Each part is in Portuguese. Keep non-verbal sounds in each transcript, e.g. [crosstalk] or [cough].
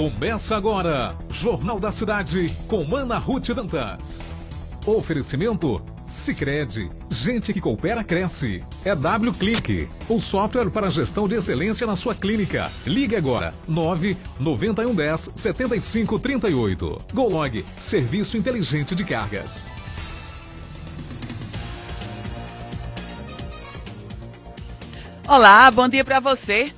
Começa agora, Jornal da Cidade, com Ana Ruth Dantas. Oferecimento Sicredi, gente que coopera cresce. É W Clique, o software para gestão de excelência na sua clínica. Ligue agora 9 9110 7538. Golog, serviço inteligente de cargas. Olá, bom dia para você.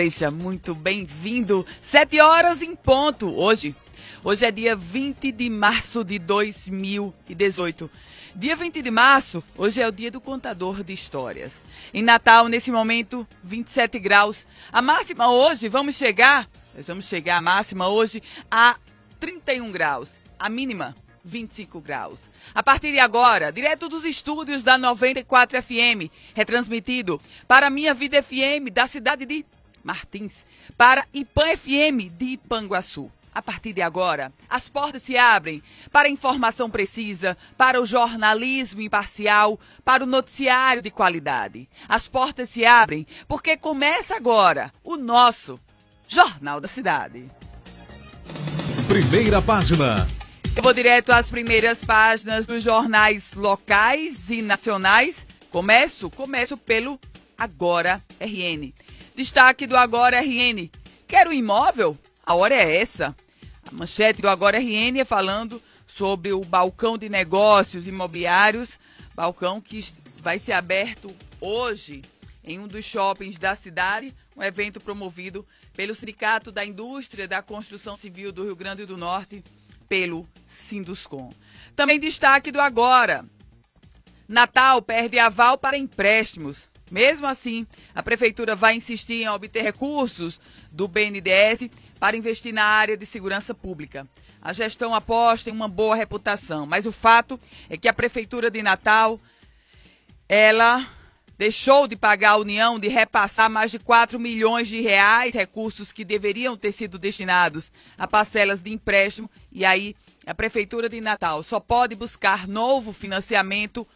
Seja muito bem-vindo. Sete horas em ponto. Hoje, hoje é dia 20 de março de 2018. Dia 20 de março, hoje é o dia do contador de histórias. Em Natal, nesse momento, 27 graus. A máxima hoje, vamos chegar, nós vamos chegar a máxima hoje a 31 graus. A mínima, 25 graus. A partir de agora, direto dos estúdios da 94 FM, retransmitido para Minha Vida FM da cidade de Martins, para IPAN FM de Ipanguaçu. A partir de agora, as portas se abrem para informação precisa, para o jornalismo imparcial, para o noticiário de qualidade. As portas se abrem porque começa agora o nosso Jornal da Cidade. Primeira página. Eu vou direto às primeiras páginas dos jornais locais e nacionais. Começo, começo pelo Agora RN. Destaque do Agora RN. Quero imóvel? A hora é essa. A manchete do Agora RN é falando sobre o balcão de negócios imobiliários, balcão que vai ser aberto hoje em um dos shoppings da cidade, um evento promovido pelo Sindicato da Indústria da Construção Civil do Rio Grande do Norte, pelo Sinduscom. Também destaque do Agora. Natal perde aval para empréstimos. Mesmo assim, a prefeitura vai insistir em obter recursos do BNDES para investir na área de segurança pública. A gestão aposta em uma boa reputação, mas o fato é que a prefeitura de Natal ela deixou de pagar a União de repassar mais de 4 milhões de reais, recursos que deveriam ter sido destinados a parcelas de empréstimo, e aí a prefeitura de Natal só pode buscar novo financiamento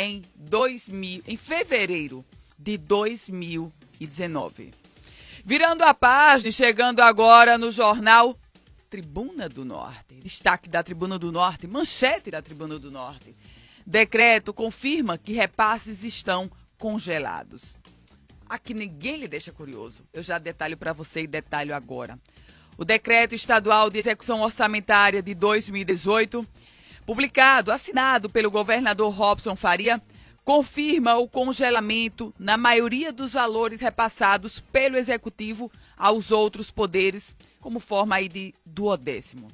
em 2000, em fevereiro de 2019. Virando a página, chegando agora no jornal Tribuna do Norte. Destaque da Tribuna do Norte, manchete da Tribuna do Norte. Decreto confirma que repasses estão congelados. Aqui ninguém lhe deixa curioso. Eu já detalho para você e detalho agora. O decreto estadual de execução orçamentária de 2018, publicado, assinado pelo governador Robson Faria, confirma o congelamento na maioria dos valores repassados pelo executivo aos outros poderes, como forma aí de duodécimo.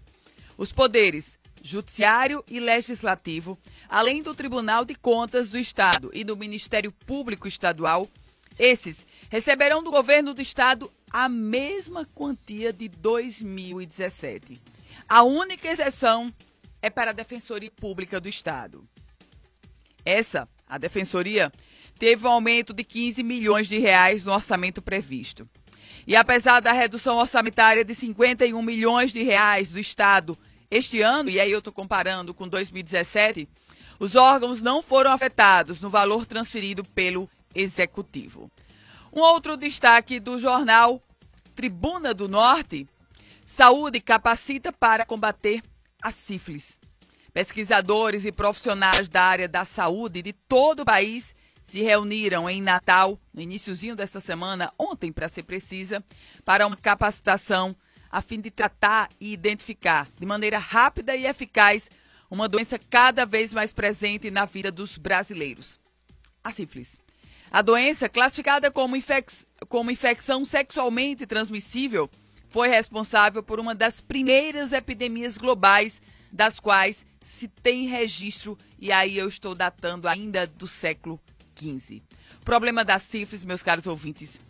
Os poderes judiciário e legislativo, além do Tribunal de Contas do Estado e do Ministério Público Estadual, esses receberão do governo do estado a mesma quantia de 2017. A única exceção é para a Defensoria Pública do Estado. Essa, a Defensoria, teve um aumento de 15 milhões de reais no orçamento previsto. E apesar da redução orçamentária de 51 milhões de reais do Estado este ano, e aí eu estou comparando com 2017, os órgãos não foram afetados no valor transferido pelo Executivo. Um outro destaque do jornal Tribuna do Norte: Saúde capacita para combater a sífilis. Pesquisadores e profissionais da área da saúde de todo o país se reuniram em Natal, no iníciozinho dessa semana, ontem para ser precisa, para uma capacitação a fim de tratar e identificar de maneira rápida e eficaz uma doença cada vez mais presente na vida dos brasileiros. A sífilis. A doença, classificada como, infec como infecção sexualmente transmissível, foi responsável por uma das primeiras epidemias globais das quais se tem registro, e aí eu estou datando ainda do século XV. Problema da sífilis, meus caros ouvintes,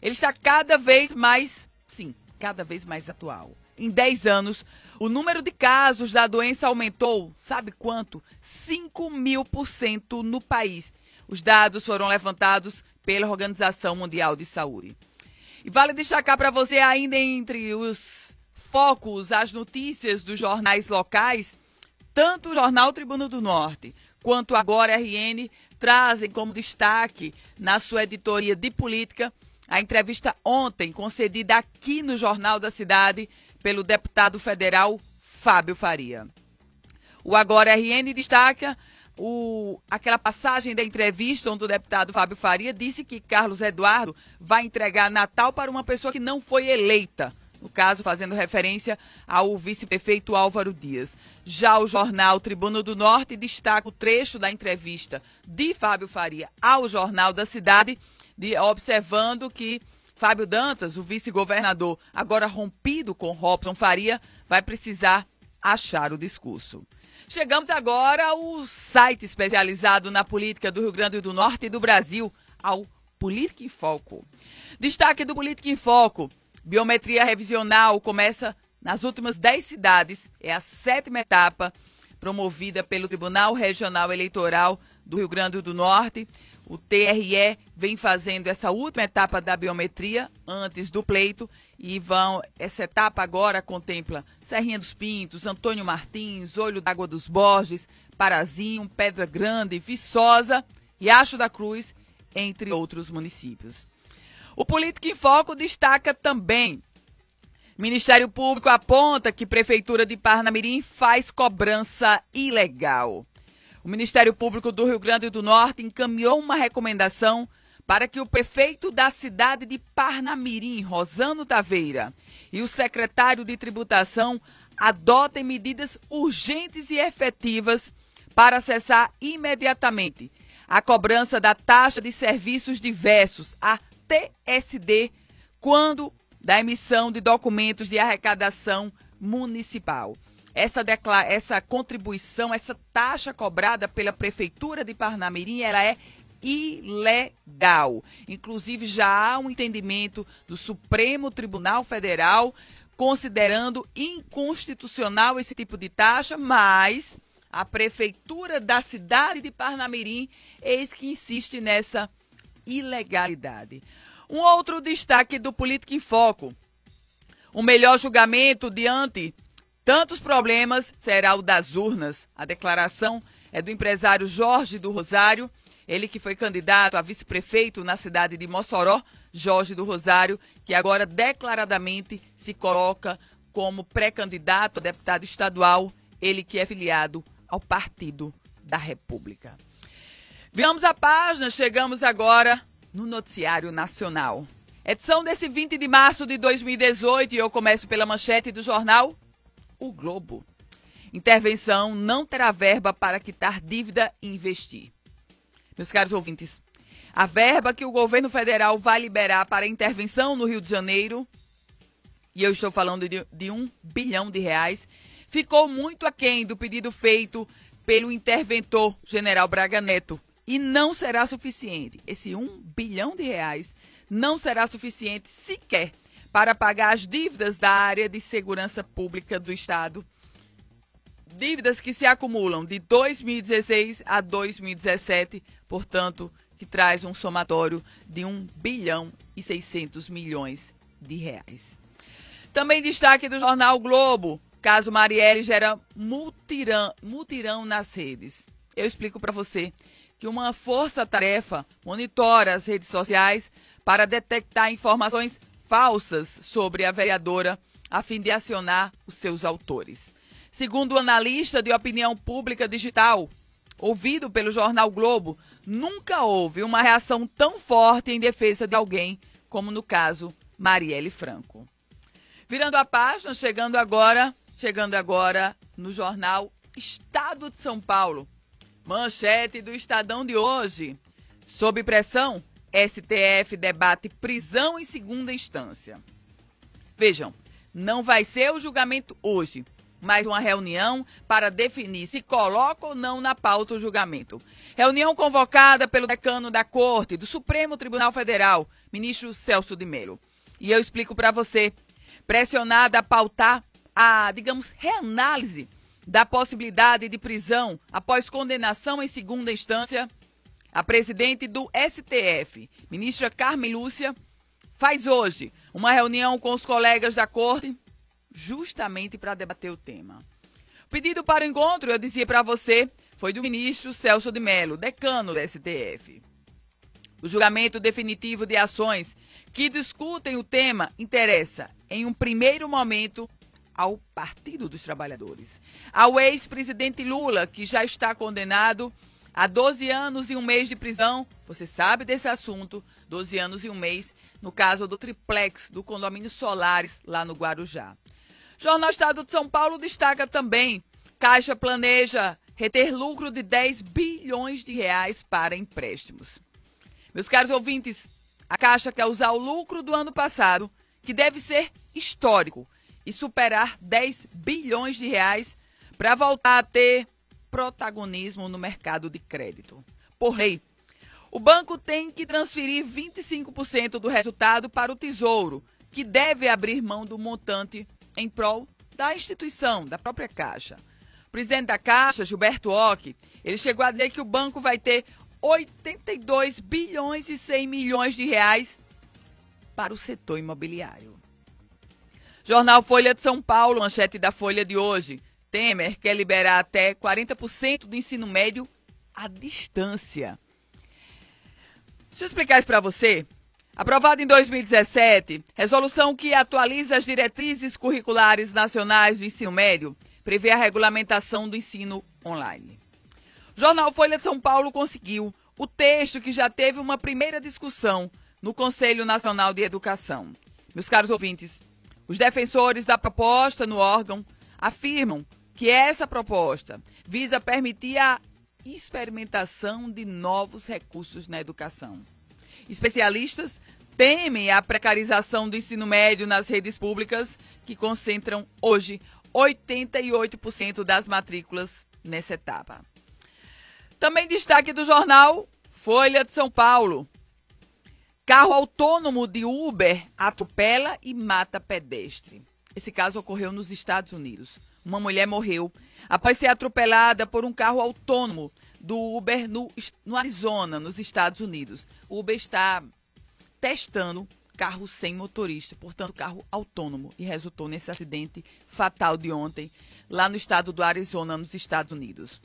ele está cada vez mais, sim, cada vez mais atual. Em 10 anos, o número de casos da doença aumentou, sabe quanto? 5 mil por cento no país. Os dados foram levantados pela Organização Mundial de Saúde. E vale destacar para você, ainda entre os focos, as notícias dos jornais locais, tanto o Jornal Tribuna do Norte quanto agora RN trazem como destaque na sua editoria de política a entrevista ontem concedida aqui no Jornal da Cidade pelo deputado federal Fábio Faria. O Agora RN destaca o, aquela passagem da entrevista onde o deputado Fábio Faria disse que Carlos Eduardo vai entregar Natal para uma pessoa que não foi eleita. No caso, fazendo referência ao vice-prefeito Álvaro Dias. Já o jornal Tribuno do Norte destaca o trecho da entrevista de Fábio Faria ao Jornal da Cidade, de, observando que Fábio Dantas, o vice-governador, agora rompido com Robson Faria, vai precisar achar o discurso. Chegamos agora ao site especializado na política do Rio Grande do Norte e do Brasil, ao Política em Foco. Destaque do Política em Foco: biometria revisional começa nas últimas 10 cidades, é a sétima etapa promovida pelo Tribunal Regional Eleitoral do Rio Grande do Norte. O TRE vem fazendo essa última etapa da biometria antes do pleito e vão essa etapa agora contempla Serrinha dos Pintos, Antônio Martins, Olho d'Água dos Borges, Parazinho, Pedra Grande, Viçosa, Riacho da Cruz, entre outros municípios. O Político em Foco destaca também Ministério Público aponta que Prefeitura de Parnamirim faz cobrança ilegal. O Ministério Público do Rio Grande do Norte encaminhou uma recomendação para que o prefeito da cidade de Parnamirim, Rosano Taveira, e o secretário de Tributação adotem medidas urgentes e efetivas para acessar imediatamente a cobrança da taxa de serviços diversos, a TSD, quando da emissão de documentos de arrecadação municipal. Essa, essa contribuição, essa taxa cobrada pela Prefeitura de Parnamirim, ela é ilegal. Inclusive, já há um entendimento do Supremo Tribunal Federal considerando inconstitucional esse tipo de taxa, mas a Prefeitura da cidade de Parnamirim eis que insiste nessa ilegalidade. Um outro destaque do Política em Foco. O melhor julgamento diante Tantos problemas será o das urnas. A declaração é do empresário Jorge do Rosário, ele que foi candidato a vice-prefeito na cidade de Mossoró, Jorge do Rosário, que agora declaradamente se coloca como pré-candidato a deputado estadual, ele que é filiado ao Partido da República. Viramos a página, chegamos agora no Noticiário Nacional. Edição desse 20 de março de 2018 e eu começo pela manchete do jornal o Globo. Intervenção não terá verba para quitar dívida e investir. Meus caros ouvintes, a verba que o governo federal vai liberar para intervenção no Rio de Janeiro, e eu estou falando de, de um bilhão de reais, ficou muito aquém do pedido feito pelo interventor general Braga Neto e não será suficiente. Esse um bilhão de reais não será suficiente sequer para pagar as dívidas da área de segurança pública do Estado. Dívidas que se acumulam de 2016 a 2017, portanto, que traz um somatório de 1 bilhão e 600 milhões de reais. Também destaque do jornal Globo, caso Marielle gera mutirão, mutirão nas redes. Eu explico para você que uma força-tarefa monitora as redes sociais para detectar informações falsas sobre a vereadora a fim de acionar os seus autores. Segundo o analista de opinião pública digital, ouvido pelo jornal Globo, nunca houve uma reação tão forte em defesa de alguém como no caso Marielle Franco. Virando a página, chegando agora, chegando agora no jornal Estado de São Paulo. Manchete do Estadão de hoje. Sob pressão, STF debate prisão em segunda instância. Vejam, não vai ser o julgamento hoje, mas uma reunião para definir se coloca ou não na pauta o julgamento. Reunião convocada pelo decano da Corte do Supremo Tribunal Federal, ministro Celso de Mello. E eu explico para você, pressionada a pautar a, digamos, reanálise da possibilidade de prisão após condenação em segunda instância, a presidente do STF, ministra Carmen Lúcia, faz hoje uma reunião com os colegas da corte justamente para debater o tema. O pedido para o encontro, eu dizia para você, foi do ministro Celso de Mello, decano do STF. O julgamento definitivo de ações que discutem o tema interessa, em um primeiro momento, ao Partido dos Trabalhadores. Ao ex-presidente Lula, que já está condenado a 12 anos e um mês de prisão. Você sabe desse assunto, 12 anos e um mês, no caso do triplex do condomínio Solares, lá no Guarujá. Jornal Estado de São Paulo destaca também: Caixa planeja reter lucro de 10 bilhões de reais para empréstimos. Meus caros ouvintes, a Caixa quer usar o lucro do ano passado, que deve ser histórico, e superar 10 bilhões de reais para voltar a ter protagonismo no mercado de crédito. Por lei, o banco tem que transferir 25% do resultado para o Tesouro, que deve abrir mão do montante em prol da instituição, da própria Caixa. O presidente da Caixa, Gilberto Ock, ele chegou a dizer que o banco vai ter 82 bilhões e 100 milhões de reais para o setor imobiliário. Jornal Folha de São Paulo, manchete da Folha de hoje. Temer quer liberar até 40% do ensino médio à distância. Deixa eu explicar isso para você. Aprovada em 2017, resolução que atualiza as diretrizes curriculares nacionais do ensino médio prevê a regulamentação do ensino online. O jornal Folha de São Paulo conseguiu o texto que já teve uma primeira discussão no Conselho Nacional de Educação. Meus caros ouvintes, os defensores da proposta no órgão afirmam que essa proposta visa permitir a experimentação de novos recursos na educação. Especialistas temem a precarização do ensino médio nas redes públicas, que concentram hoje 88% das matrículas nessa etapa. Também destaque do jornal Folha de São Paulo. Carro autônomo de Uber atropela e mata pedestre. Esse caso ocorreu nos Estados Unidos. Uma mulher morreu após ser atropelada por um carro autônomo do Uber no, no Arizona, nos Estados Unidos. O Uber está testando carro sem motorista, portanto, carro autônomo, e resultou nesse acidente fatal de ontem, lá no estado do Arizona, nos Estados Unidos.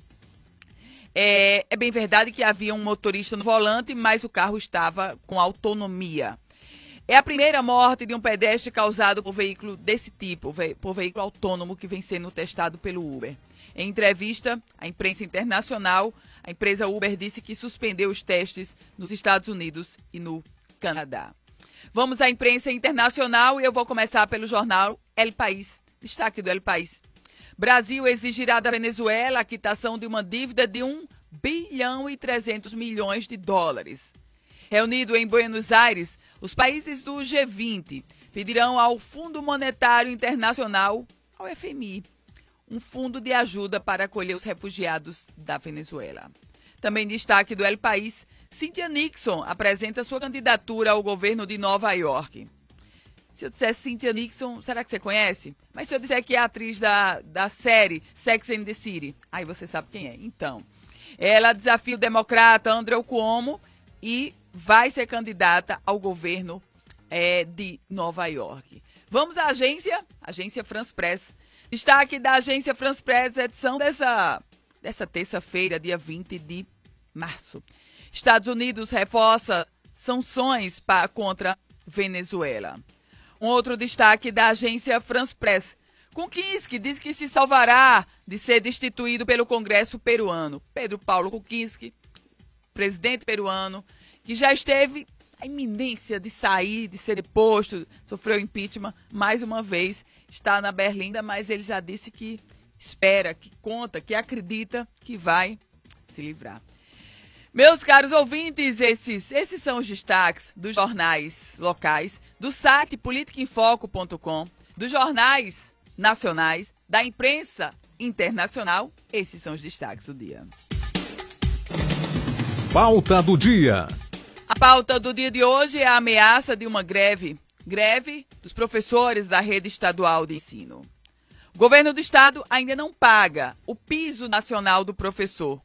É, é, bem verdade que havia um motorista no volante, mas o carro estava com autonomia. É a primeira morte de um pedestre causado por veículo desse tipo, por veículo autônomo que vem sendo testado pelo Uber. Em entrevista à imprensa internacional, a empresa Uber disse que suspendeu os testes nos Estados Unidos e no Canadá. Vamos à imprensa internacional e eu vou começar pelo jornal El País. Destaque do El País. Brasil exigirá da Venezuela a quitação de uma dívida de 1 bilhão e 300 milhões de dólares. Reunido em Buenos Aires, os países do G20 pedirão ao Fundo Monetário Internacional, ao FMI, um fundo de ajuda para acolher os refugiados da Venezuela. Também destaque do El País, Cynthia Nixon apresenta sua candidatura ao governo de Nova York. Se eu disser Cynthia Nixon, será que você conhece? Mas se eu disser que é atriz da, da série Sex and the City, aí você sabe quem é. Então, ela desafia o democrata Andrew Cuomo e vai ser candidata ao governo é, de Nova York. Vamos à agência, agência France Press. Destaque da agência France Press, edição dessa, dessa terça-feira, dia 20 de março. Estados Unidos reforça sanções contra Venezuela. Um outro destaque da agência France Press. Kuczynski diz que se salvará de ser destituído pelo Congresso peruano. Pedro Paulo Kuczynski, presidente peruano, que já esteve a iminência de sair, de ser deposto, sofreu impeachment mais uma vez, está na Berlinda, mas ele já disse que espera, que conta, que acredita que vai se livrar. Meus caros ouvintes, esses, esses são os destaques dos jornais locais, do site politicainfoco.com, dos jornais nacionais, da imprensa internacional. Esses são os destaques do dia. Pauta do dia. A pauta do dia de hoje é a ameaça de uma greve. Greve dos professores da rede estadual de ensino. O governo do estado ainda não paga o piso nacional do professor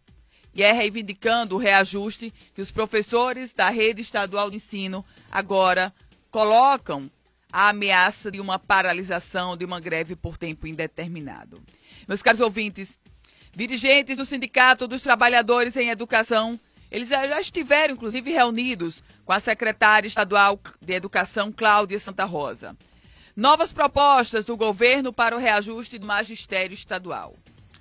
e é reivindicando o reajuste que os professores da rede estadual de ensino agora colocam a ameaça de uma paralisação de uma greve por tempo indeterminado. Meus caros ouvintes, dirigentes do Sindicato dos Trabalhadores em Educação Eles já estiveram, inclusive, reunidos com a secretária estadual de Educação, Cláudia Santa Rosa. Novas propostas do governo para o reajuste do magistério estadual.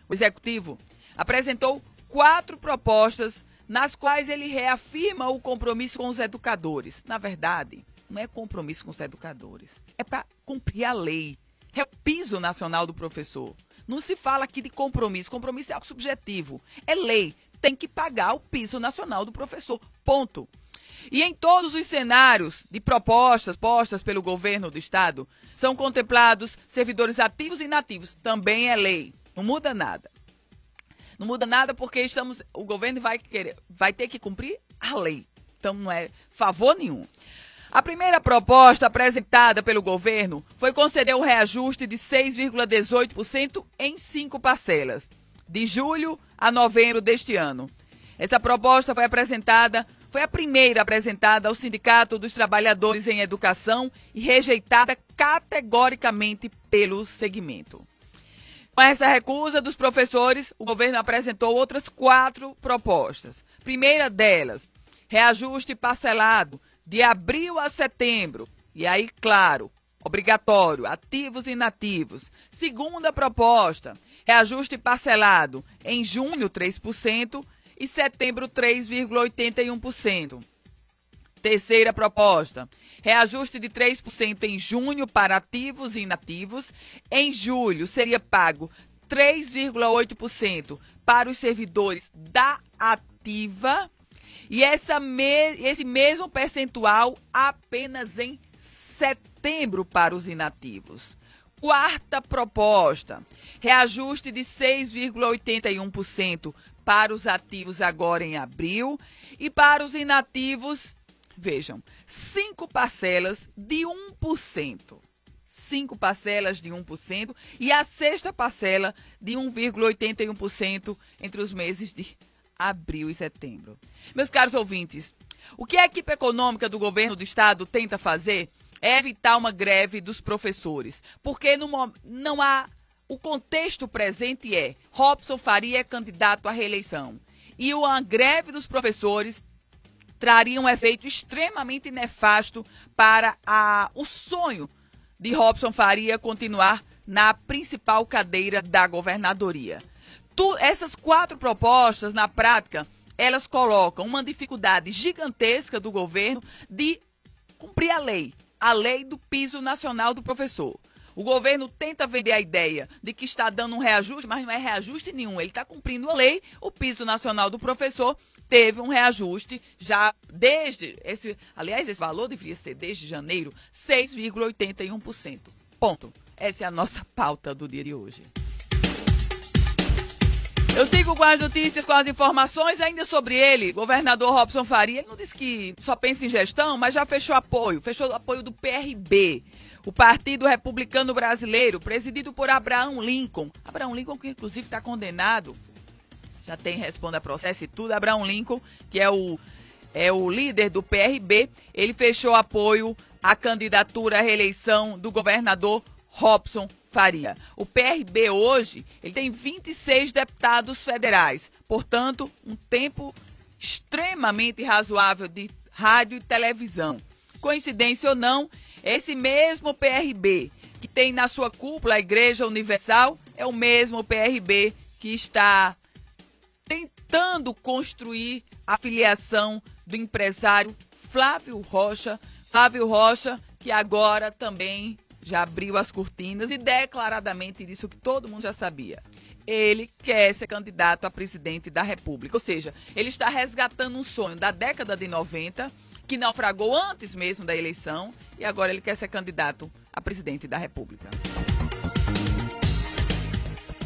O executivo apresentou quatro propostas nas quais ele reafirma o compromisso com os educadores. Na verdade, não é compromisso com os educadores, é para cumprir a lei. É o piso nacional do professor. Não se fala aqui de compromisso. Compromisso é algo subjetivo. É lei. Tem que pagar o piso nacional do professor. Ponto. E em todos os cenários de propostas postas pelo governo do estado, são contemplados servidores ativos e inativos. Também é lei. Não muda nada. Não muda nada porque estamos, o governo vai querer, vai ter que cumprir a lei. Então não é favor nenhum. A primeira proposta apresentada pelo governo foi conceder um reajuste de 6,18% em cinco parcelas, de julho a novembro deste ano. Essa proposta foi apresentada, foi a primeira apresentada ao Sindicato dos Trabalhadores em Educação e rejeitada categoricamente pelo segmento. Com essa recusa dos professores, o governo apresentou outras quatro propostas. Primeira delas, reajuste parcelado de abril a setembro. E aí, claro, obrigatório, ativos e inativos. Segunda proposta, reajuste parcelado em junho 3% e setembro 3,81%. Terceira proposta, reajuste de 3% em junho para ativos e inativos. Em julho seria pago 3,8% para os servidores da ativa e essa me, esse mesmo percentual apenas em setembro para os inativos. Quarta proposta: reajuste de 6,81% para os ativos agora em abril e para os inativos, vejam, cinco parcelas de 1%. Cinco parcelas de 1% e a sexta parcela de 1,81% entre os meses de abril e setembro. Meus caros ouvintes, o que a equipe econômica do governo do estado tenta fazer é evitar uma greve dos professores, porque no, não há. O contexto presente é: Robson Faria é candidato à reeleição. E uma greve dos professores traria um efeito extremamente nefasto para a, o sonho de Robson Faria continuar na principal cadeira da governadoria. Tu, essas quatro propostas, na prática, elas colocam uma dificuldade gigantesca do governo de cumprir a lei, a lei do piso nacional do professor. O governo tenta vender a ideia de que está dando um reajuste, mas não é reajuste nenhum. Ele está cumprindo a lei. O piso nacional do professor teve um reajuste já desde esse, aliás, esse valor deveria ser desde janeiro, 6,81%. Ponto. Essa é a nossa [laughs] pauta do dia de hoje. Eu sigo com as notícias, com as informações ainda sobre ele. Governador Robson Faria, ele não disse que só pensa em gestão, mas já fechou apoio. Fechou o apoio do PRB, o Partido Republicano Brasileiro, presidido por Abraão Lincoln. Abraão Lincoln, que inclusive está condenado, já tem responde a processo e tudo. Abraão Lincoln, que é o, é o líder do PRB, ele fechou apoio à candidatura à reeleição do governador Robson Faria. O PRB hoje, ele tem 26 deputados federais, portanto, um tempo extremamente razoável de rádio e televisão. Coincidência ou não, esse mesmo PRB que tem na sua cúpula a Igreja Universal é o mesmo PRB que está tentando construir a filiação do empresário Flávio Rocha. Flávio Rocha, que agora também já abriu as cortinas e declaradamente disse o que todo mundo já sabia. Ele quer ser candidato a presidente da República. Ou seja, ele está resgatando um sonho da década de 90, que naufragou antes mesmo da eleição, e agora ele quer ser candidato a presidente da República.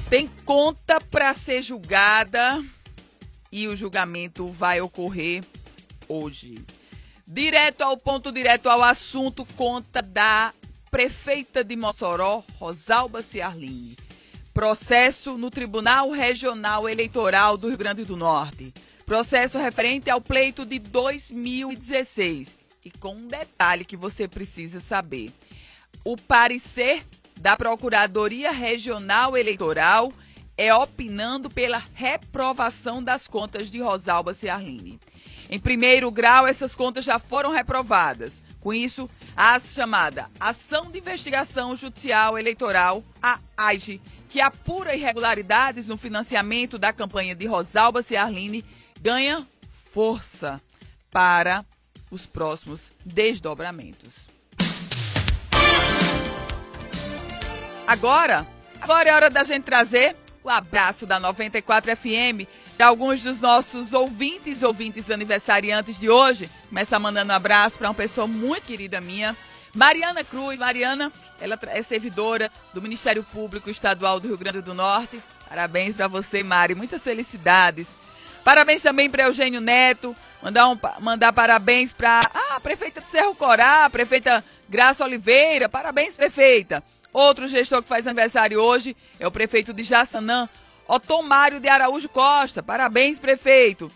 Tem conta para ser julgada e o julgamento vai ocorrer hoje. Direto ao ponto, direto ao assunto, conta da prefeita de Mossoró, Rosalba Ciarline. Processo no Tribunal Regional Eleitoral do Rio Grande do Norte. Processo referente ao pleito de 2016. E com um detalhe que você precisa saber: o parecer da Procuradoria Regional Eleitoral é opinando pela reprovação das contas de Rosalba Ciarline. Em primeiro grau, essas contas já foram reprovadas. Com isso, a chamada Ação de Investigação Judicial Eleitoral, a AIGE, que apura irregularidades no financiamento da campanha de Rosalba Ciarline, ganha força para os próximos desdobramentos. Agora, agora é hora da gente trazer o abraço da 94 FM para alguns dos nossos ouvintes, ouvintes aniversariantes de hoje. Começa mandando um abraço para uma pessoa muito querida minha, Mariana Cruz. Mariana, ela é servidora do Ministério Público Estadual do Rio Grande do Norte. Parabéns para você, Mari. Muitas felicidades. Parabéns também para Eugênio Neto. Mandar, um, mandar parabéns para ah, a prefeita de Cerro Corá, a prefeita Graça Oliveira. Parabéns, prefeita. Outro gestor que faz aniversário hoje é o prefeito de Jaçanã, Otomário de Araújo Costa. Parabéns, prefeito.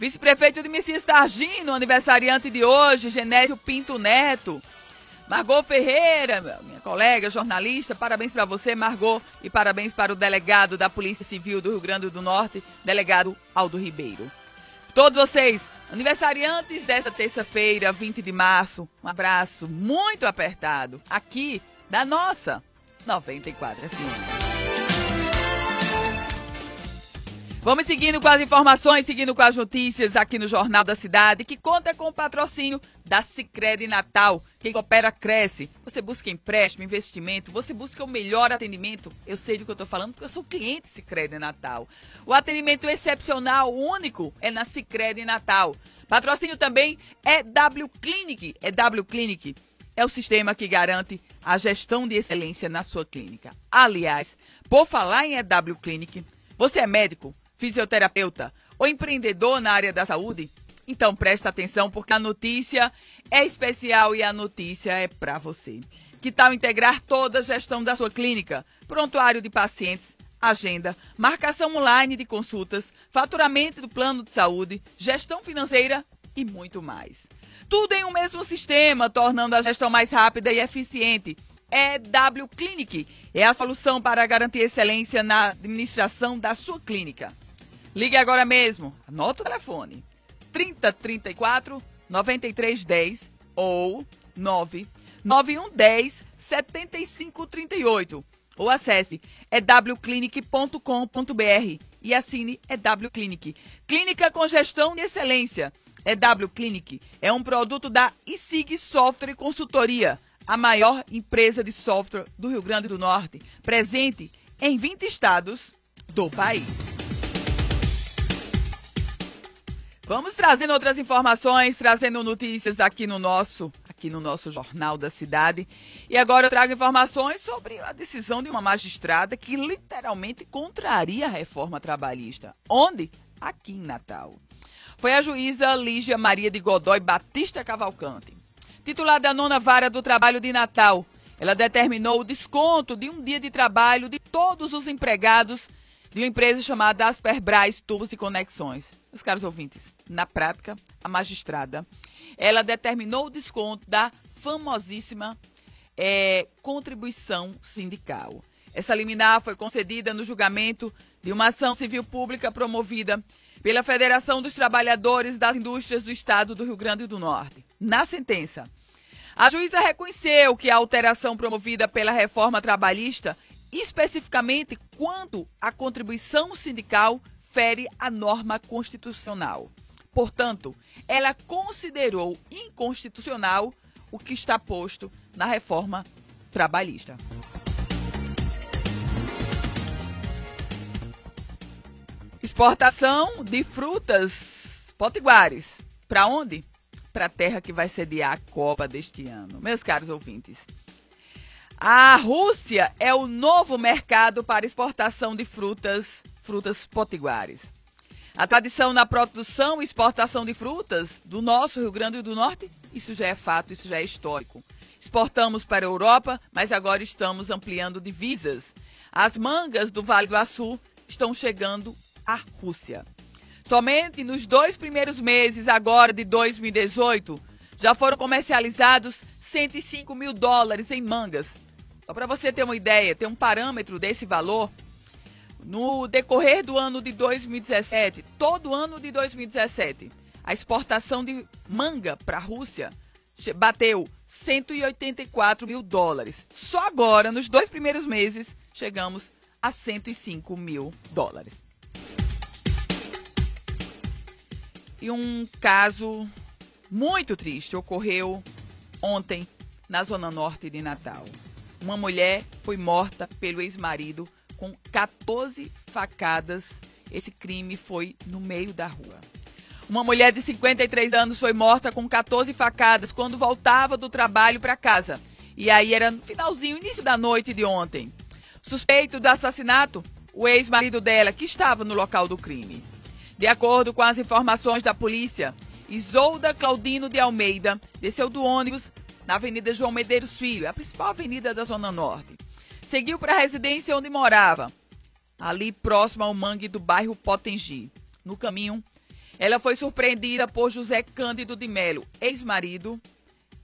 Vice-prefeito de Messias Targino, aniversariante de hoje, Genésio Pinto Neto. Margot Ferreira, minha colega jornalista, parabéns para você, Margot, e parabéns para o delegado da Polícia Civil do Rio Grande do Norte, delegado Aldo Ribeiro. Todos vocês, aniversariantes dessa terça-feira, 20 de março, um abraço muito apertado aqui da nossa 94 FM. Vamos seguindo com as informações, seguindo com as notícias aqui no Jornal da Cidade, que conta com o patrocínio da Sicredi Natal. Quem coopera cresce. Você busca empréstimo, investimento, você busca o melhor atendimento. Eu sei do que eu estou falando porque eu sou cliente Sicredi Natal. O atendimento excepcional, único, é na Sicredi Natal. Patrocínio também é W Clinic, é W Clinic. É o sistema que garante a gestão de excelência na sua clínica. Aliás, por falar em EW Clinic, você é médico? Fisioterapeuta ou empreendedor na área da saúde? Então presta atenção porque a notícia é especial e a notícia é para você. Que tal integrar toda a gestão da sua clínica? Prontuário de pacientes, agenda, marcação online de consultas, faturamento do plano de saúde, gestão financeira e muito mais. Tudo em um mesmo sistema, tornando a gestão mais rápida e eficiente. É W Clinic é a solução para garantir excelência na administração da sua clínica. Ligue agora mesmo. Anota o telefone. 3034 9310 ou 99110 7538. Ou acesse ewclinic.com.br e assine EW Clinic. Clínica com gestão de excelência. EW Clinic é um produto da ISIG Software e Consultoria, a maior empresa de software do Rio Grande do Norte, presente em 20 estados do país. Vamos trazendo outras informações, trazendo notícias aqui no nosso, aqui no nosso Jornal da Cidade. E agora eu trago informações sobre a decisão de uma magistrada que literalmente contraria a reforma trabalhista. Onde? Aqui em Natal. Foi a juíza Lígia Maria de Godói Batista Cavalcante, titular da nona vara do trabalho de Natal. Ela determinou o desconto de um dia de trabalho de todos os empregados de uma empresa chamada Asperbras Tubos e Conexões. Os caros ouvintes, na prática, a magistrada, ela determinou o desconto da famosíssima é, contribuição sindical. Essa liminar foi concedida no julgamento de uma ação civil pública promovida pela Federação dos Trabalhadores das Indústrias do Estado do Rio Grande do Norte. Na sentença, a juíza reconheceu que a alteração promovida pela reforma trabalhista especificamente quanto a contribuição sindical fere a norma constitucional. Portanto, ela considerou inconstitucional o que está posto na reforma trabalhista. Exportação de frutas potiguares. Para onde? Para a terra que vai sediar a Copa deste ano. Meus caros ouvintes, a Rússia é o novo mercado para exportação de frutas, frutas potiguares. A tradição na produção e exportação de frutas do nosso Rio Grande do Norte, isso já é fato, isso já é histórico. Exportamos para a Europa, mas agora estamos ampliando divisas. As mangas do Vale do Açu estão chegando à Rússia. Somente nos dois primeiros meses agora de 2018, já foram comercializados 105 mil dólares em mangas, só para você ter uma ideia, ter um parâmetro desse valor, no decorrer do ano de 2017, todo ano de 2017, a exportação de manga para a Rússia bateu 184 mil dólares. Só agora, nos dois primeiros meses, chegamos a 105 mil dólares. E um caso muito triste ocorreu ontem na zona norte de Natal. Uma mulher foi morta pelo ex-marido com 14 facadas. Esse crime foi no meio da rua. Uma mulher de 53 anos foi morta com 14 facadas quando voltava do trabalho para casa. E aí era no finalzinho, início da noite de ontem. Suspeito do assassinato, o ex-marido dela, que estava no local do crime. De acordo com as informações da polícia, Isolda Claudino de Almeida desceu do ônibus na Avenida João Medeiros Filho, a principal avenida da Zona Norte. Seguiu para a residência onde morava, ali próximo ao mangue do bairro Potengi. No caminho, ela foi surpreendida por José Cândido de Melo, ex-marido,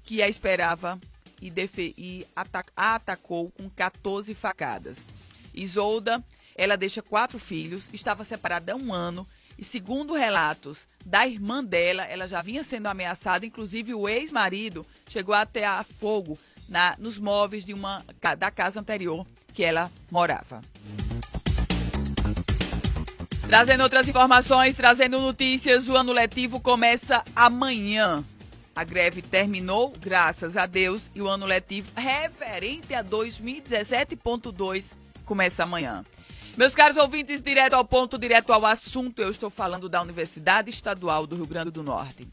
que a esperava e, e a atacou com 14 facadas. Isolda, ela deixa quatro filhos, estava separada há um ano e, segundo relatos da irmã dela, ela já vinha sendo ameaçada, inclusive o ex-marido chegou até a fogo na, nos móveis de uma da casa anterior que ela morava. Trazendo outras informações, trazendo notícias, o ano letivo começa amanhã. A greve terminou, graças a Deus, e o ano letivo referente a 2017.2 começa amanhã. Meus caros ouvintes, direto ao ponto, direto ao assunto, eu estou falando da Universidade Estadual do Rio Grande do Norte.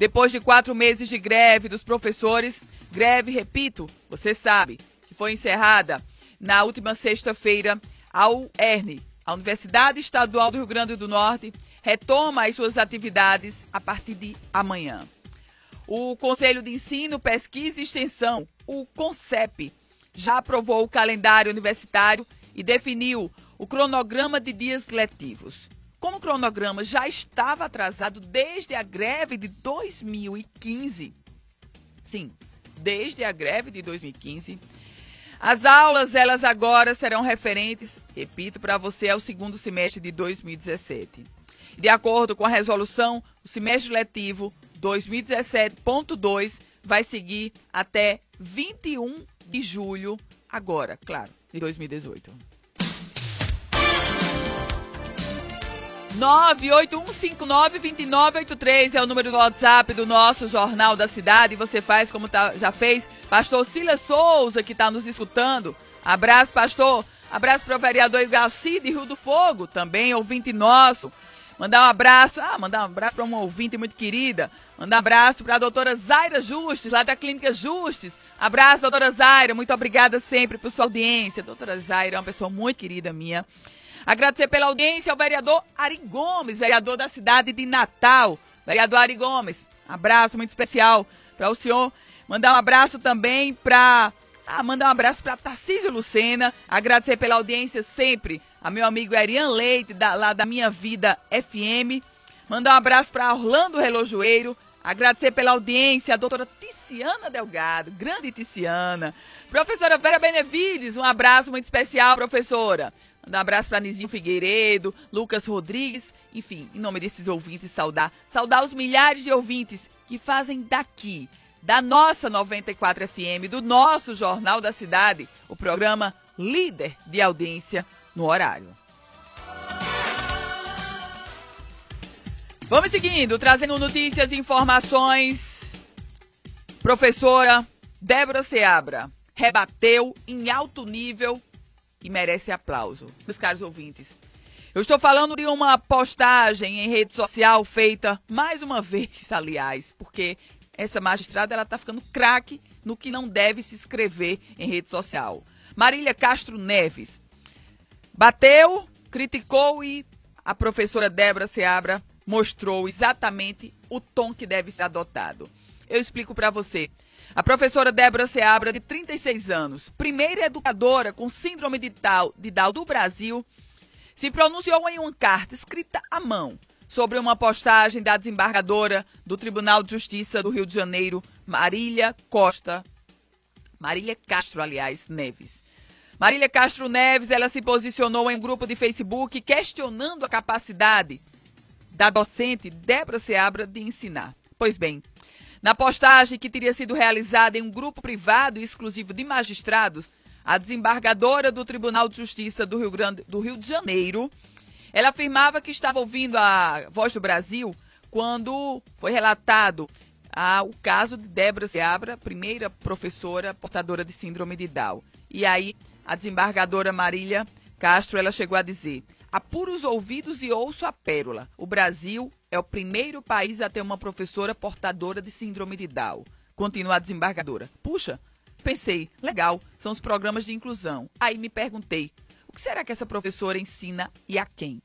Depois de quatro meses de greve dos professores, greve, repito, você sabe, que foi encerrada na última sexta-feira, a UERN, a Universidade Estadual do Rio Grande do Norte, retoma as suas atividades a partir de amanhã. O Conselho de Ensino, Pesquisa e Extensão, o CONCEP, já aprovou o calendário universitário e definiu o cronograma de dias letivos. Como o cronograma já estava atrasado desde a greve de 2015, sim, desde a greve de 2015, as aulas, elas agora serão referentes, repito para você, ao segundo semestre de 2017. De acordo com a resolução, o semestre letivo 2017.2 vai seguir até 21 de julho, agora, claro, de 2018. 981592983 é o número do WhatsApp do nosso Jornal da Cidade. Você faz como tá, já fez. Pastor Silas Souza, que está nos escutando. Abraço, pastor. Abraço para o vereador Galci de Rio do Fogo, também ouvinte nosso. Mandar um abraço, ah, mandar um abraço para uma ouvinte muito querida. Mandar um abraço para a doutora Zaira Justes, lá da Clínica Justes. Abraço, doutora Zaira, muito obrigada sempre por sua audiência. Doutora Zaira é uma pessoa muito querida minha. Agradecer pela audiência ao vereador Ari Gomes, vereador da cidade de Natal. Vereador Ari Gomes, abraço muito especial para o senhor. Mandar um abraço também para. Ah, mandar um abraço para Tarcísio Lucena. Agradecer pela audiência sempre a meu amigo Erian Leite, da, lá da Minha Vida FM. Mandar um abraço para Orlando Relojoeiro. Agradecer pela audiência a doutora Ticiana Delgado, grande Ticiana. Professora Vera Benevides, um abraço muito especial, professora. Um abraço para Nizinho Figueiredo, Lucas Rodrigues, enfim, em nome desses ouvintes, saudar, saudar os milhares de ouvintes que fazem daqui, da nossa 94 FM, do nosso Jornal da Cidade, o programa líder de audiência no horário. Vamos seguindo, trazendo notícias e informações. Professora Débora Seabra rebateu em alto nível e merece aplauso. Meus caros ouvintes, eu estou falando de uma postagem em rede social feita mais uma vez, [laughs] aliás, porque essa magistrada ela está ficando craque no que não deve se escrever em rede social. Marília Castro Neves bateu, criticou e a professora Débora Seabra mostrou exatamente o tom que deve ser adotado. Eu explico para você. A professora Débora Seabra, de 36 anos, primeira educadora com síndrome de Down, de Down do Brasil, se pronunciou em uma carta escrita à mão sobre uma postagem da desembargadora do Tribunal de Justiça do Rio de Janeiro, Marília Costa, Marília Castro, aliás, Neves. Marília Castro Neves, ela se posicionou em um grupo de Facebook questionando a capacidade da docente Débora Seabra de ensinar. Pois bem, na postagem que teria sido realizada em um grupo privado e exclusivo de magistrados, a desembargadora do Tribunal de Justiça do Rio, Grande, do Rio de Janeiro, ela afirmava que estava ouvindo a Voz do Brasil quando foi relatado ah, o caso de Débora Seabra, primeira professora portadora de síndrome de Down. E aí, a desembargadora Marília Castro, ela chegou a dizer: apura os ouvidos e ouço a pérola. O Brasil é o primeiro país a ter uma professora portadora de síndrome de Down. Continua a desembargadora. Puxa, pensei, legal, são os programas de inclusão. Aí me perguntei, o que será que essa professora ensina e a quem?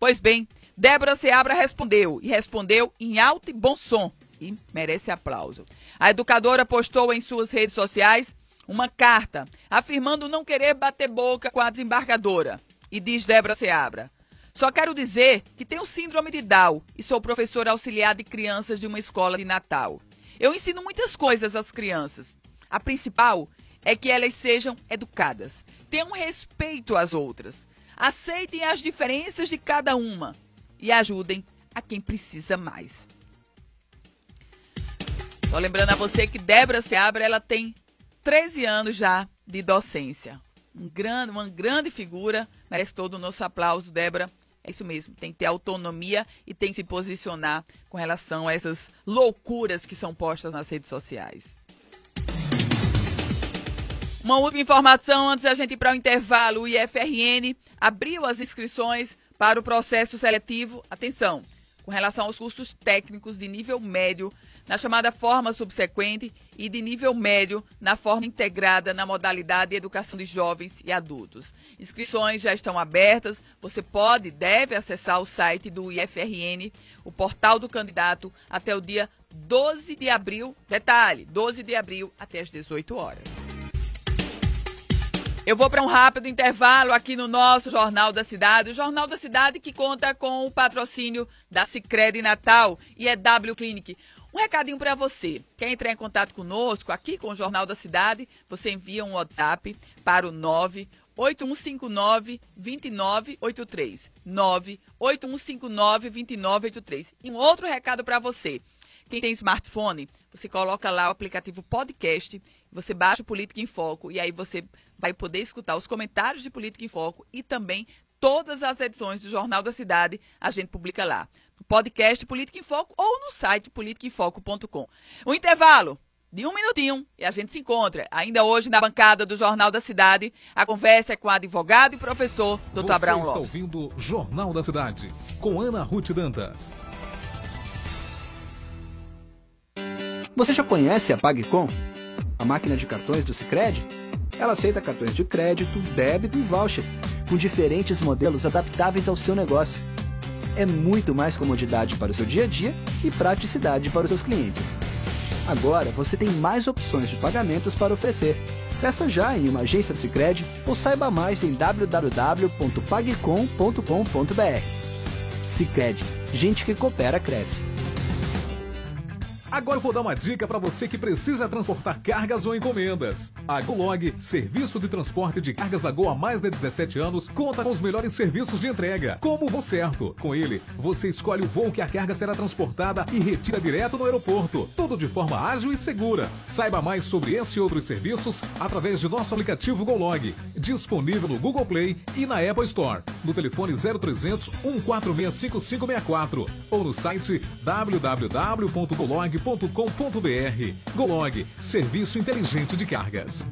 Pois bem, Débora Seabra respondeu, e respondeu em alto e bom som, e merece aplauso. A educadora postou em suas redes sociais uma carta afirmando não querer bater boca com a desembargadora. E diz Débora Seabra: Só quero dizer que tenho síndrome de Down e sou professora auxiliar de crianças de uma escola de Natal. Eu ensino muitas coisas às crianças. A principal é que elas sejam educadas, tenham respeito às outras, aceitem as diferenças de cada uma e ajudem a quem precisa mais. Tô lembrando a você que Débora Seabra, ela tem 13 anos já de docência. Um grande, uma grande figura, merece todo o nosso aplauso, Débora. É isso mesmo, tem que ter autonomia e tem que se posicionar com relação a essas loucuras que são postas nas redes sociais. Uma última informação antes da gente ir para o intervalo. O IFRN abriu as inscrições para o processo seletivo. Atenção, com relação aos cursos técnicos de nível médio na chamada forma subsequente e de nível médio na forma integrada na modalidade de educação de jovens e adultos. Inscrições já estão abertas. Você pode, deve acessar o site do IFRN, o portal do candidato, até o dia 12 de abril. Detalhe, 12 de abril até as 18 horas. Eu vou para um rápido intervalo aqui no nosso Jornal da Cidade, o Jornal da Cidade que conta com o patrocínio da Sicredi Natal e é W Clinic. Um recadinho para você. Quer entrar em contato conosco aqui com o Jornal da Cidade? Você envia um WhatsApp para o 98159 2983. 98159 2983. E um outro recado para você. Quem tem smartphone, você coloca lá o aplicativo podcast, você baixa o Política em Foco e aí você vai poder escutar os comentários de Política em Foco e também todas as edições do Jornal da Cidade a gente publica lá podcast Política em Foco ou no site politicaemfoco.com. O intervalo de um minutinho e a gente se encontra ainda hoje na bancada do Jornal da Cidade. A conversa é com o advogado e professor Dr. Você Abraão Lopes. Você está ouvindo Jornal da Cidade com Ana Ruth Dantas. Você já conhece a PagCom? A máquina de cartões do Sicredi? Ela aceita cartões de crédito, débito e voucher, com diferentes modelos adaptáveis ao seu negócio é muito mais comodidade para o seu dia a dia e praticidade para os seus clientes. Agora você tem mais opções de pagamentos para oferecer. Peça já em uma agência Sicredi ou saiba mais em www.pagcom.com.br. Sicredi, gente que coopera cresce. Agora eu vou dar uma dica para você que precisa transportar cargas ou encomendas. A Golog, serviço de transporte de cargas da Gol há mais de 17 anos, conta com os melhores serviços de entrega, como o Voo Certo. Com ele, você escolhe o voo que a carga será transportada e retira direto no aeroporto, tudo de forma ágil e segura. Saiba mais sobre esse e outros serviços através de nosso aplicativo Golog, disponível no Google Play e na Apple Store, no telefone 0300 146 5564 ou no site www.golog.com golog.com.br. Golog, serviço inteligente de cargas.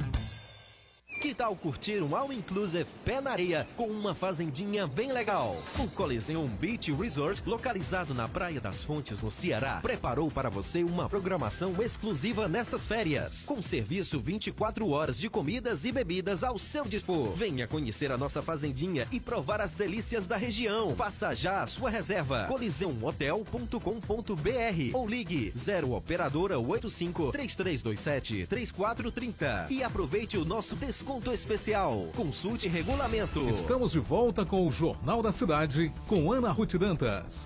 Que tal curtir um All Inclusive pé na areia com uma fazendinha bem legal? O Coliseum Beach Resort, localizado na Praia das Fontes, no Ceará, preparou para você uma programação exclusiva nessas férias, com serviço 24 horas de comidas e bebidas ao seu dispor. Venha conhecer a nossa fazendinha e provar as delícias da região. Faça já a sua reserva. coliseumhotel.com.br ou ligue 0 operadora 85 3327 3430 e aproveite o nosso desconto desconto especial. Consulte regulamento. Estamos de volta com o Jornal da Cidade com Ana Ruth Dantas.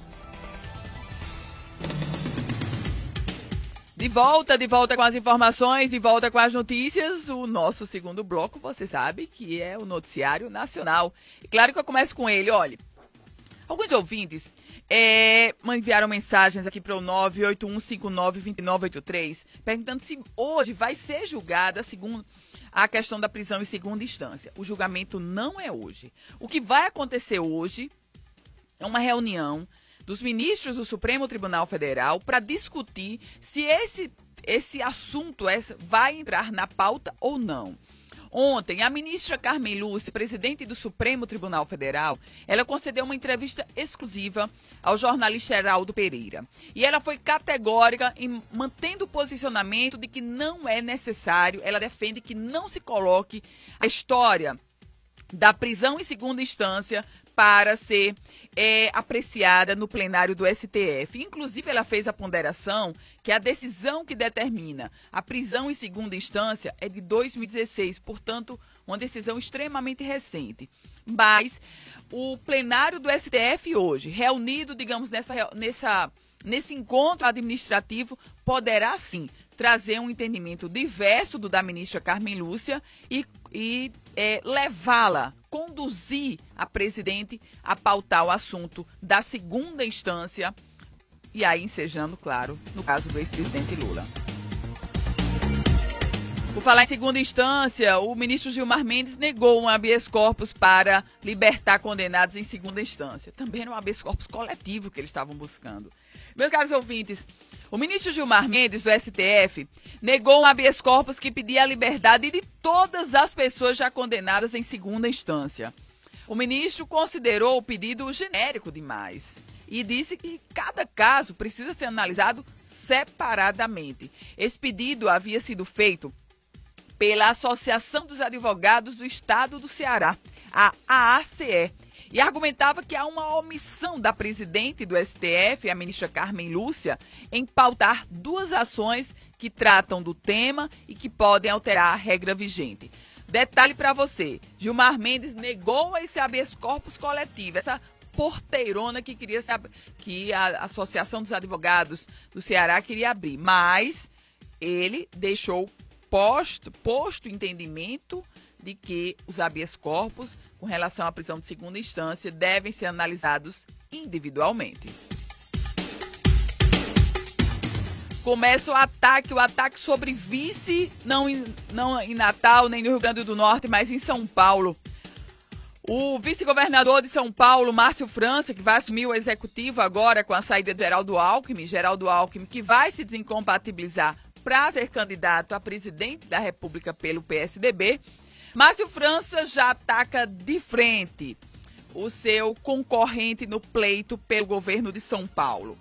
De volta, de volta com as informações, de volta com as notícias. O nosso segundo bloco, você sabe, que é o noticiário nacional. E claro que eu começo com ele, olha. Alguns ouvintes é, enviaram mensagens aqui para o 981592983, perguntando se hoje vai ser julgada segundo a questão da prisão em segunda instância. O julgamento não é hoje. O que vai acontecer hoje é uma reunião dos ministros do Supremo Tribunal Federal para discutir se esse, esse assunto essa, vai entrar na pauta ou não. Ontem, a ministra Carmen Lúcia, presidente do Supremo Tribunal Federal, ela concedeu uma entrevista exclusiva ao jornalista Heraldo Pereira. E ela foi categórica em mantendo o posicionamento de que não é necessário, ela defende que não se coloque a história da prisão em segunda instância para ser é, apreciada no plenário do STF. Inclusive, ela fez a ponderação que a decisão que determina a prisão em segunda instância é de 2016, portanto, uma decisão extremamente recente. Mas o plenário do STF hoje, reunido, digamos, nessa, nessa, nesse encontro administrativo, poderá sim trazer um entendimento diverso do da ministra Carmen Lúcia e, e é, levá-la, conduzir a presidente a pautar o assunto da segunda instância e aí ensejando, claro, no caso do ex-presidente Lula. Por falar em segunda instância, o ministro Gilmar Mendes negou um habeas corpus para libertar condenados em segunda instância. Também era um habeas corpus coletivo que eles estavam buscando. Meus caros ouvintes, o ministro Gilmar Mendes, do STF, negou um habeas corpus que pedia a liberdade de todas as pessoas já condenadas em segunda instância. O ministro considerou o pedido genérico demais e disse que cada caso precisa ser analisado separadamente. Esse pedido havia sido feito pela Associação dos Advogados do Estado do Ceará, a AACE, e argumentava que há uma omissão da presidente do STF, a ministra Carmen Lúcia, em pautar duas ações que tratam do tema e que podem alterar a regra vigente. Detalhe para você: Gilmar Mendes negou esse habeas corpus coletivo, essa porteirona que queria que a Associação dos Advogados do Ceará queria abrir, mas ele deixou posto, posto entendimento de que os habeas corpus com relação à prisão de segunda instância devem ser analisados individualmente. Começa o ataque, o ataque sobre vice, não em, não em Natal, nem no Rio Grande do Norte, mas em São Paulo. O vice-governador de São Paulo, Márcio França, que vai assumir o executivo agora com a saída de Geraldo Alckmin, Geraldo Alckmin, que vai se desincompatibilizar para ser candidato a presidente da República pelo PSDB, Márcio França já ataca de frente o seu concorrente no pleito pelo governo de São Paulo.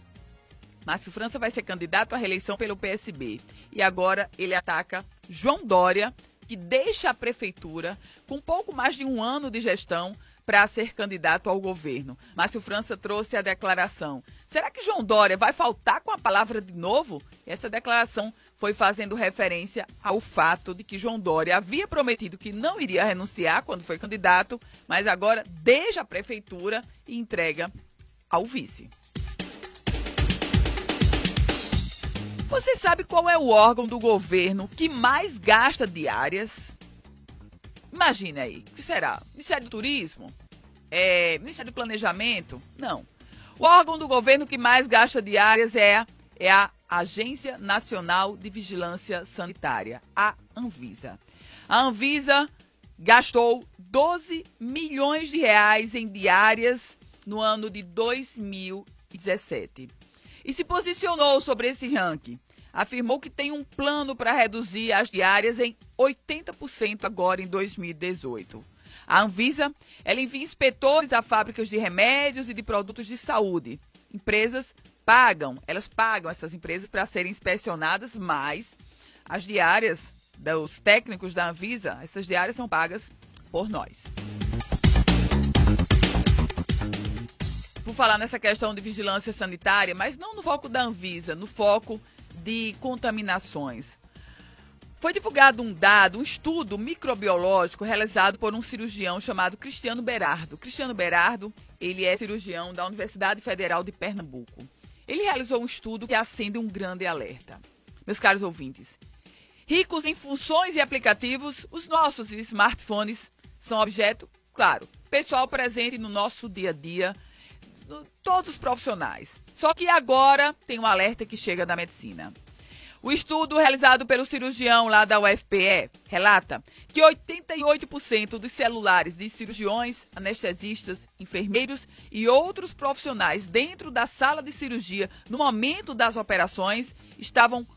Márcio França vai ser candidato à reeleição pelo PSB. E agora ele ataca João Dória, que deixa a prefeitura com pouco mais de um ano de gestão para ser candidato ao governo. Márcio França trouxe a declaração. Será que João Dória vai faltar com a palavra de novo? Essa declaração foi fazendo referência ao fato de que João Dória havia prometido que não iria renunciar quando foi candidato, mas agora deixa a prefeitura e entrega ao vice. Você sabe qual é o órgão do governo que mais gasta diárias? Imagine aí, o que será? Ministério do Turismo? É, Ministério do Planejamento? Não. O órgão do governo que mais gasta diárias é, é a Agência Nacional de Vigilância Sanitária, a Anvisa. A Anvisa gastou 12 milhões de reais em diárias no ano de 2017 e se posicionou sobre esse ranking. Afirmou que tem um plano para reduzir as diárias em 80% agora em 2018. A Anvisa ela envia inspetores a fábricas de remédios e de produtos de saúde. Empresas pagam, elas pagam essas empresas para serem inspecionadas, mas as diárias dos técnicos da Anvisa, essas diárias são pagas por nós. Por falar nessa questão de vigilância sanitária, mas não no foco da Anvisa, no foco de contaminações. Foi divulgado um dado, um estudo microbiológico realizado por um cirurgião chamado Cristiano Berardo. Cristiano Berardo, ele é cirurgião da Universidade Federal de Pernambuco. Ele realizou um estudo que acende um grande alerta. Meus caros ouvintes, ricos em funções e aplicativos, os nossos smartphones são objeto, claro, pessoal presente no nosso dia a dia, todos os profissionais. Só que agora tem um alerta que chega da medicina. O estudo realizado pelo cirurgião lá da UFPE relata que 88% dos celulares de cirurgiões, anestesistas, enfermeiros e outros profissionais dentro da sala de cirurgia no momento das operações estavam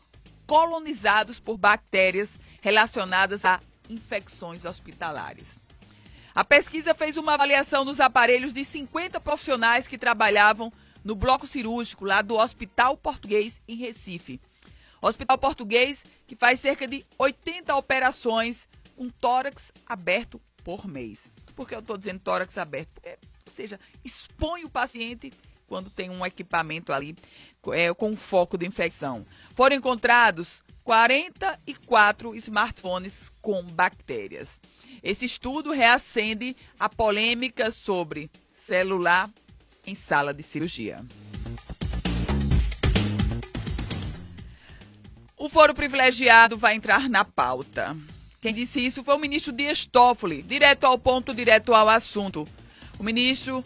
colonizados por bactérias relacionadas a infecções hospitalares. A pesquisa fez uma avaliação dos aparelhos de 50 profissionais que trabalhavam no bloco cirúrgico lá do Hospital Português em Recife Hospital Português, que faz cerca de 80 operações com tórax aberto por mês. Por que eu estou dizendo tórax aberto? Porque, ou seja, expõe o paciente quando tem um equipamento ali é, com foco de infecção. Foram encontrados 44 smartphones com bactérias. Esse estudo reacende a polêmica sobre celular em sala de cirurgia. O foro privilegiado vai entrar na pauta. Quem disse isso foi o ministro Dias Toffoli, direto ao ponto, direto ao assunto. O ministro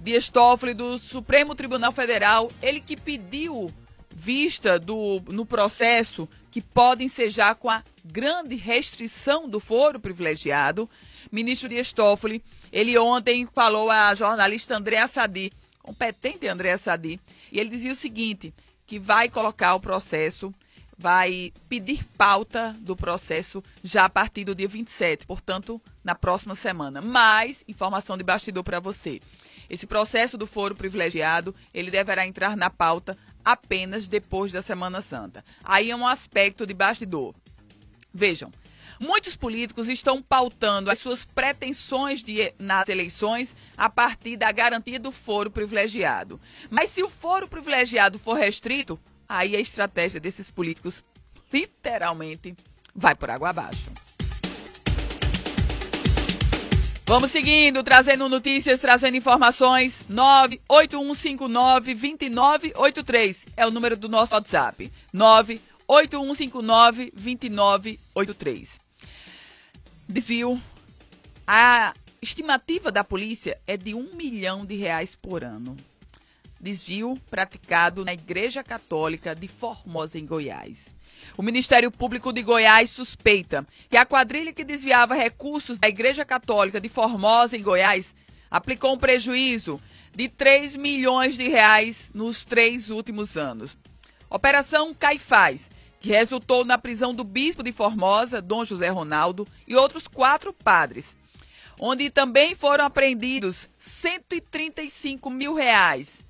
Dias Toffoli do Supremo Tribunal Federal, ele que pediu vista do, no processo que pode ensejar com a grande restrição do foro privilegiado. Ministro Dias Toffoli, ele ontem falou à jornalista Andréa Sadi, competente Andréa Sadi, e ele dizia o seguinte, que vai colocar o processo vai pedir pauta do processo já a partir do dia 27, portanto, na próxima semana. Mais informação de bastidor para você. Esse processo do foro privilegiado, ele deverá entrar na pauta apenas depois da Semana Santa. Aí é um aspecto de bastidor. Vejam, muitos políticos estão pautando as suas pretensões de, nas eleições a partir da garantia do foro privilegiado. Mas se o foro privilegiado for restrito, aí a estratégia desses políticos literalmente vai por água abaixo. Vamos seguindo, trazendo notícias, trazendo informações. 98159-2983 é o número do nosso WhatsApp. 98159-2983. Desvio. A estimativa da polícia é de um milhão de reais por ano desvio praticado na Igreja Católica de Formosa, em Goiás. O Ministério Público de Goiás suspeita que a quadrilha que desviava recursos da Igreja Católica de Formosa, em Goiás, aplicou um prejuízo de 3 milhões de reais nos três últimos anos. Operação Caifás, que resultou na prisão do bispo de Formosa, Dom José Ronaldo, e outros quatro padres, onde também foram apreendidos 135 mil reais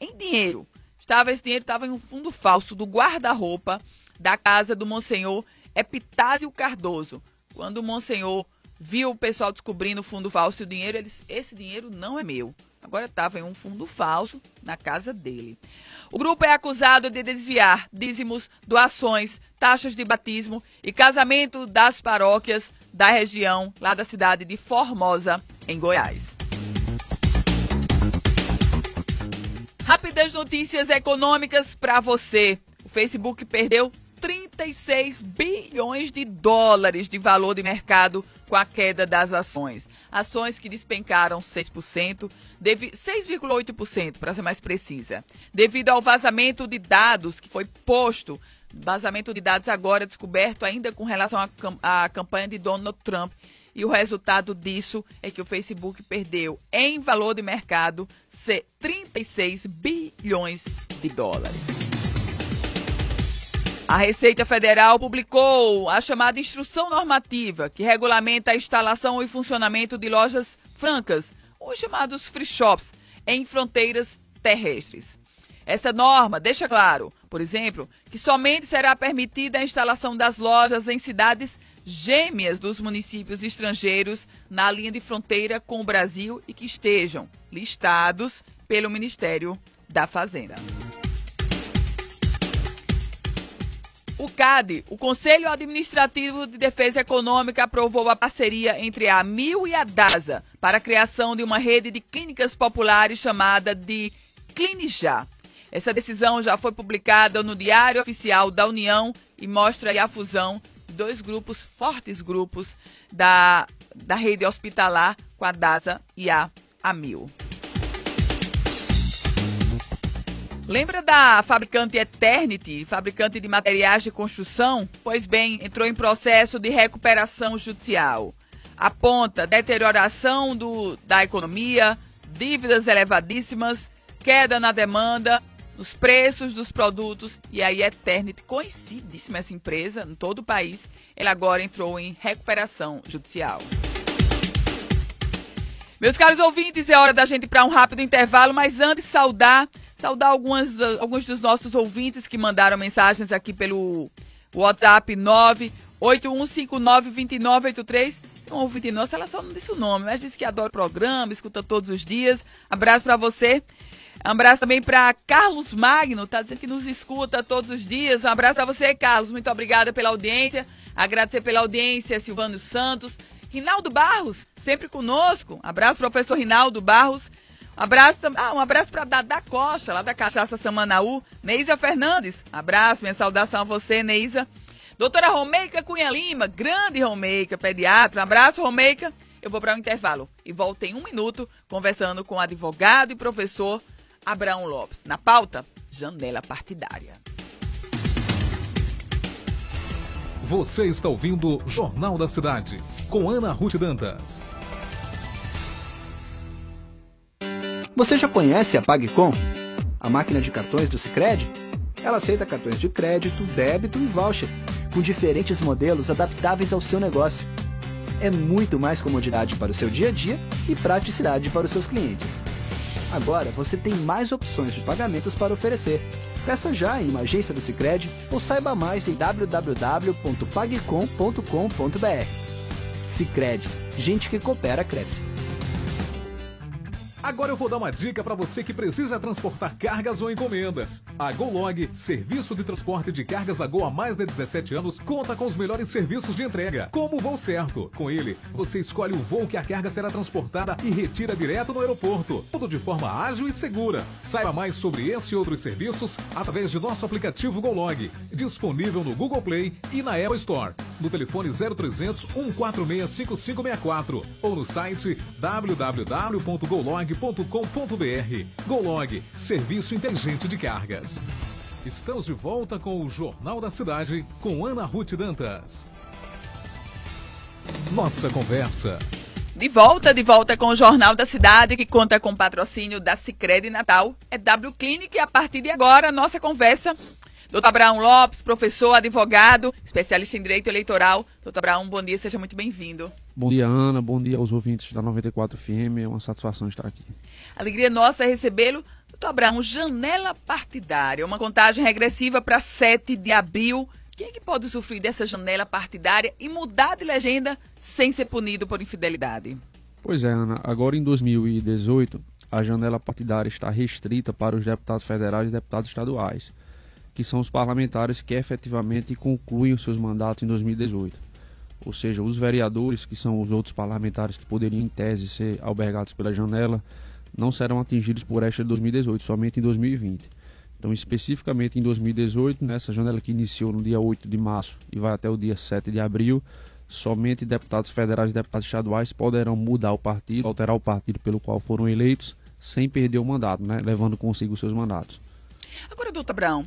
em dinheiro. Estava, esse dinheiro estava em um fundo falso do guarda-roupa da casa do Monsenhor Epitásio Cardoso. Quando o Monsenhor viu o pessoal descobrindo o fundo falso e o dinheiro, ele disse, esse dinheiro não é meu. Agora estava em um fundo falso na casa dele. O grupo é acusado de desviar dízimos, doações, taxas de batismo e casamento das paróquias da região, lá da cidade de Formosa, em Goiás. Rapidez notícias econômicas para você. O Facebook perdeu 36 bilhões de dólares de valor de mercado com a queda das ações. Ações que despencaram 6%, 6,8% para ser mais precisa, devido ao vazamento de dados que foi posto, vazamento de dados agora descoberto ainda com relação à campanha de Donald Trump e o resultado disso é que o Facebook perdeu em valor de mercado 36 bilhões de dólares. A Receita Federal publicou a chamada Instrução Normativa, que regulamenta a instalação e funcionamento de lojas francas, os chamados free shops, em fronteiras terrestres. Essa norma deixa claro, por exemplo, que somente será permitida a instalação das lojas em cidades gêmeas dos municípios estrangeiros na linha de fronteira com o Brasil e que estejam listados pelo Ministério da Fazenda. O CAD, o Conselho Administrativo de Defesa Econômica, aprovou a parceria entre a AMIL e a DASA para a criação de uma rede de clínicas populares chamada de Clinijá. Essa decisão já foi publicada no Diário Oficial da União e mostra a fusão dois grupos, fortes grupos, da, da rede hospitalar com a DASA e a AMIL. Lembra da fabricante Eternity, fabricante de materiais de construção? Pois bem, entrou em processo de recuperação judicial. Aponta deterioração do, da economia, dívidas elevadíssimas, queda na demanda, nos preços dos produtos. E aí, Eternity, conhecidíssima essa empresa em todo o país, ela agora entrou em recuperação judicial. Meus caros ouvintes, é hora da gente ir para um rápido intervalo, mas antes saudar saudar algumas, alguns dos nossos ouvintes que mandaram mensagens aqui pelo WhatsApp 981592983. Um ouvinte nosso, ela só não disse o nome, mas disse que adora o programa, escuta todos os dias. Abraço para você. Um abraço também para Carlos Magno, tá dizendo que nos escuta todos os dias. Um abraço para você, Carlos. Muito obrigada pela audiência. Agradecer pela audiência, Silvano Santos. Rinaldo Barros, sempre conosco. Abraço, professor Rinaldo Barros. Abraço, ah, um abraço para Dada Costa, lá da Cachaça Samanaú. Neisa Fernandes, abraço, minha saudação a você, Neisa. Doutora Romeica Cunha Lima, grande Romeica, pediatra. Um abraço, Romeica. Eu vou para o um intervalo e volto em um minuto conversando com advogado e professor Abraão Lopes. Na pauta, janela partidária. Você está ouvindo Jornal da Cidade, com Ana Ruth Dantas. Você já conhece a PagCom? A máquina de cartões do Sicredi? Ela aceita cartões de crédito, débito e voucher, com diferentes modelos adaptáveis ao seu negócio. É muito mais comodidade para o seu dia a dia e praticidade para os seus clientes. Agora você tem mais opções de pagamentos para oferecer. Peça já em uma agência do Sicredi ou saiba mais em www.pagcom.com.br. Sicredi, gente que coopera cresce. Agora eu vou dar uma dica para você que precisa transportar cargas ou encomendas. A GoLog, serviço de transporte de cargas da Gol há mais de 17 anos, conta com os melhores serviços de entrega, como o voo certo. Com ele, você escolhe o voo que a carga será transportada e retira direto no aeroporto, tudo de forma ágil e segura. Saiba mais sobre esse e outros serviços através de nosso aplicativo GoLog, disponível no Google Play e na Apple Store, no telefone 0300 146 5564 ou no site www.golog.com golog.com.br. Golog, serviço inteligente de cargas. Estamos de volta com o Jornal da Cidade com Ana Ruth Dantas. Nossa conversa. De volta, de volta com o Jornal da Cidade, que conta com patrocínio da Cicred Natal. É W Clinic e a partir de agora, nossa conversa Doutor Abraão Lopes, professor, advogado, especialista em direito eleitoral. Doutor Abraão, bom dia, seja muito bem-vindo. Bom dia, Ana. Bom dia aos ouvintes da 94 FM. É uma satisfação estar aqui. Alegria nossa é recebê-lo. Doutor Abraão, janela partidária, uma contagem regressiva para 7 de abril. Quem é que pode sofrer dessa janela partidária e mudar de legenda sem ser punido por infidelidade? Pois é, Ana. Agora em 2018, a janela partidária está restrita para os deputados federais e deputados estaduais que são os parlamentares que efetivamente concluem os seus mandatos em 2018. Ou seja, os vereadores, que são os outros parlamentares que poderiam, em tese, ser albergados pela janela, não serão atingidos por esta de 2018, somente em 2020. Então, especificamente em 2018, nessa janela que iniciou no dia 8 de março e vai até o dia 7 de abril, somente deputados federais e deputados estaduais poderão mudar o partido, alterar o partido pelo qual foram eleitos, sem perder o mandato, né? levando consigo os seus mandatos. Agora, doutor Brown,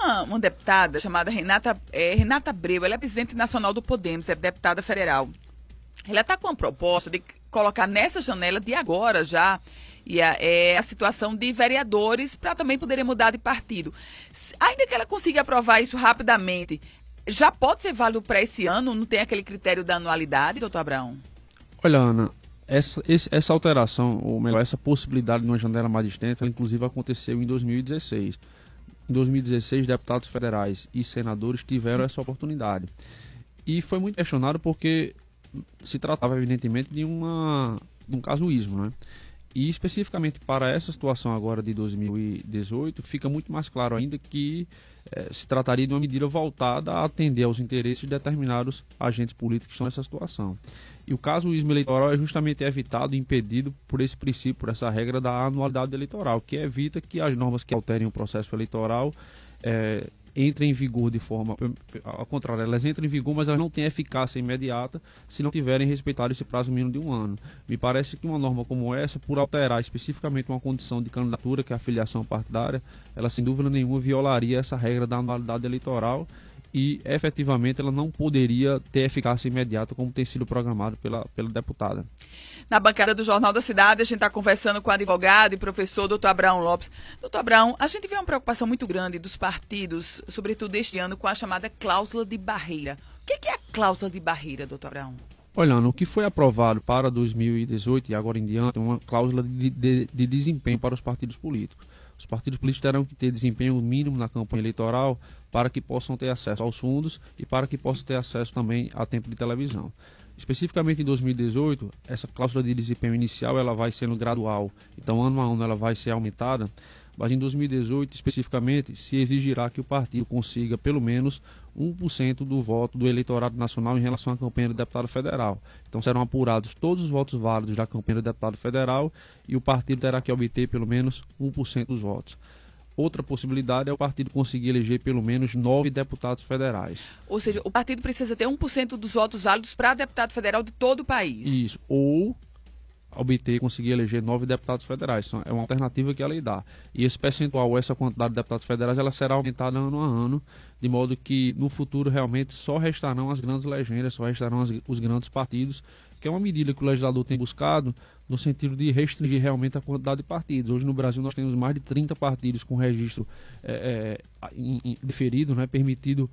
uma, uma deputada chamada Renata, é, Renata Breu, ela é presidente nacional do Podemos, é deputada federal. Ela está com uma proposta de colocar nessa janela de agora já e a, é a situação de vereadores para também poderem mudar de partido. Ainda que ela consiga aprovar isso rapidamente, já pode ser válido para esse ano? Não tem aquele critério da anualidade, doutor Abraão? Olha, Ana, essa, essa alteração, ou melhor, essa possibilidade de uma janela mais distante, ela inclusive aconteceu em 2016. Em 2016, deputados federais e senadores tiveram essa oportunidade. E foi muito questionado porque se tratava, evidentemente, de, uma, de um casuísmo, né? E especificamente para essa situação agora de 2018, fica muito mais claro ainda que eh, se trataria de uma medida voltada a atender aos interesses de determinados agentes políticos que estão nessa situação. E o caso ismo eleitoral é justamente evitado e impedido por esse princípio, por essa regra da anualidade eleitoral, que evita que as normas que alterem o processo eleitoral é, entrem em vigor de forma. Ao contrário, elas entram em vigor, mas elas não têm eficácia imediata se não tiverem respeitado esse prazo mínimo de um ano. Me parece que uma norma como essa, por alterar especificamente uma condição de candidatura, que é a filiação partidária, ela sem dúvida nenhuma violaria essa regra da anualidade eleitoral e efetivamente ela não poderia ter eficácia imediata como tem sido programado pela, pela deputada. Na bancada do Jornal da Cidade, a gente está conversando com o advogado e professor doutor Abraão Lopes. Doutor Abraão, a gente vê uma preocupação muito grande dos partidos, sobretudo este ano, com a chamada cláusula de barreira. O que é a cláusula de barreira, doutor Abraão? Olhando, o que foi aprovado para 2018 e agora em diante é uma cláusula de, de, de desempenho para os partidos políticos. Os partidos políticos terão que ter desempenho mínimo na campanha eleitoral para que possam ter acesso aos fundos e para que possam ter acesso também a tempo de televisão. Especificamente em 2018, essa cláusula de desempenho inicial ela vai sendo gradual, então ano a ano ela vai ser aumentada, mas em 2018 especificamente se exigirá que o partido consiga pelo menos 1% do voto do eleitorado nacional em relação à campanha de deputado federal. Então serão apurados todos os votos válidos da campanha de deputado federal e o partido terá que obter pelo menos 1% dos votos. Outra possibilidade é o partido conseguir eleger pelo menos nove deputados federais. Ou seja, o partido precisa ter 1% dos votos válidos para deputado federal de todo o país. Isso. Ou obter conseguir eleger nove deputados federais. É uma alternativa que a lei dá. E esse percentual, essa quantidade de deputados federais, ela será aumentada ano a ano, de modo que no futuro realmente só restarão as grandes legendas, só restarão as, os grandes partidos, que é uma medida que o legislador tem buscado no sentido de restringir realmente a quantidade de partidos. Hoje no Brasil nós temos mais de 30 partidos com registro é, é, diferido, né, permitido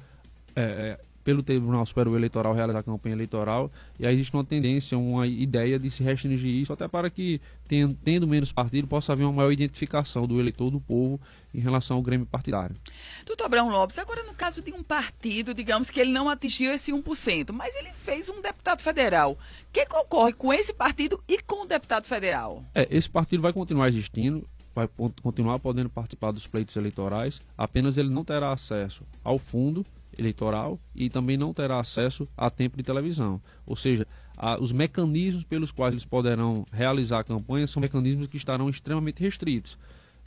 é pelo Tribunal Superior Eleitoral realizar campanha eleitoral, e aí existe uma tendência, uma ideia de se restringir isso, até para que, tendo menos partido, possa haver uma maior identificação do eleitor, do povo, em relação ao Grêmio partidário. Doutor Abraão Lopes, agora no caso de um partido, digamos que ele não atingiu esse 1%, mas ele fez um deputado federal. O que, que ocorre com esse partido e com o deputado federal? É, esse partido vai continuar existindo, vai continuar podendo participar dos pleitos eleitorais, apenas ele não terá acesso ao fundo eleitoral e também não terá acesso a tempo de televisão. Ou seja, a, os mecanismos pelos quais eles poderão realizar a campanha são mecanismos que estarão extremamente restritos.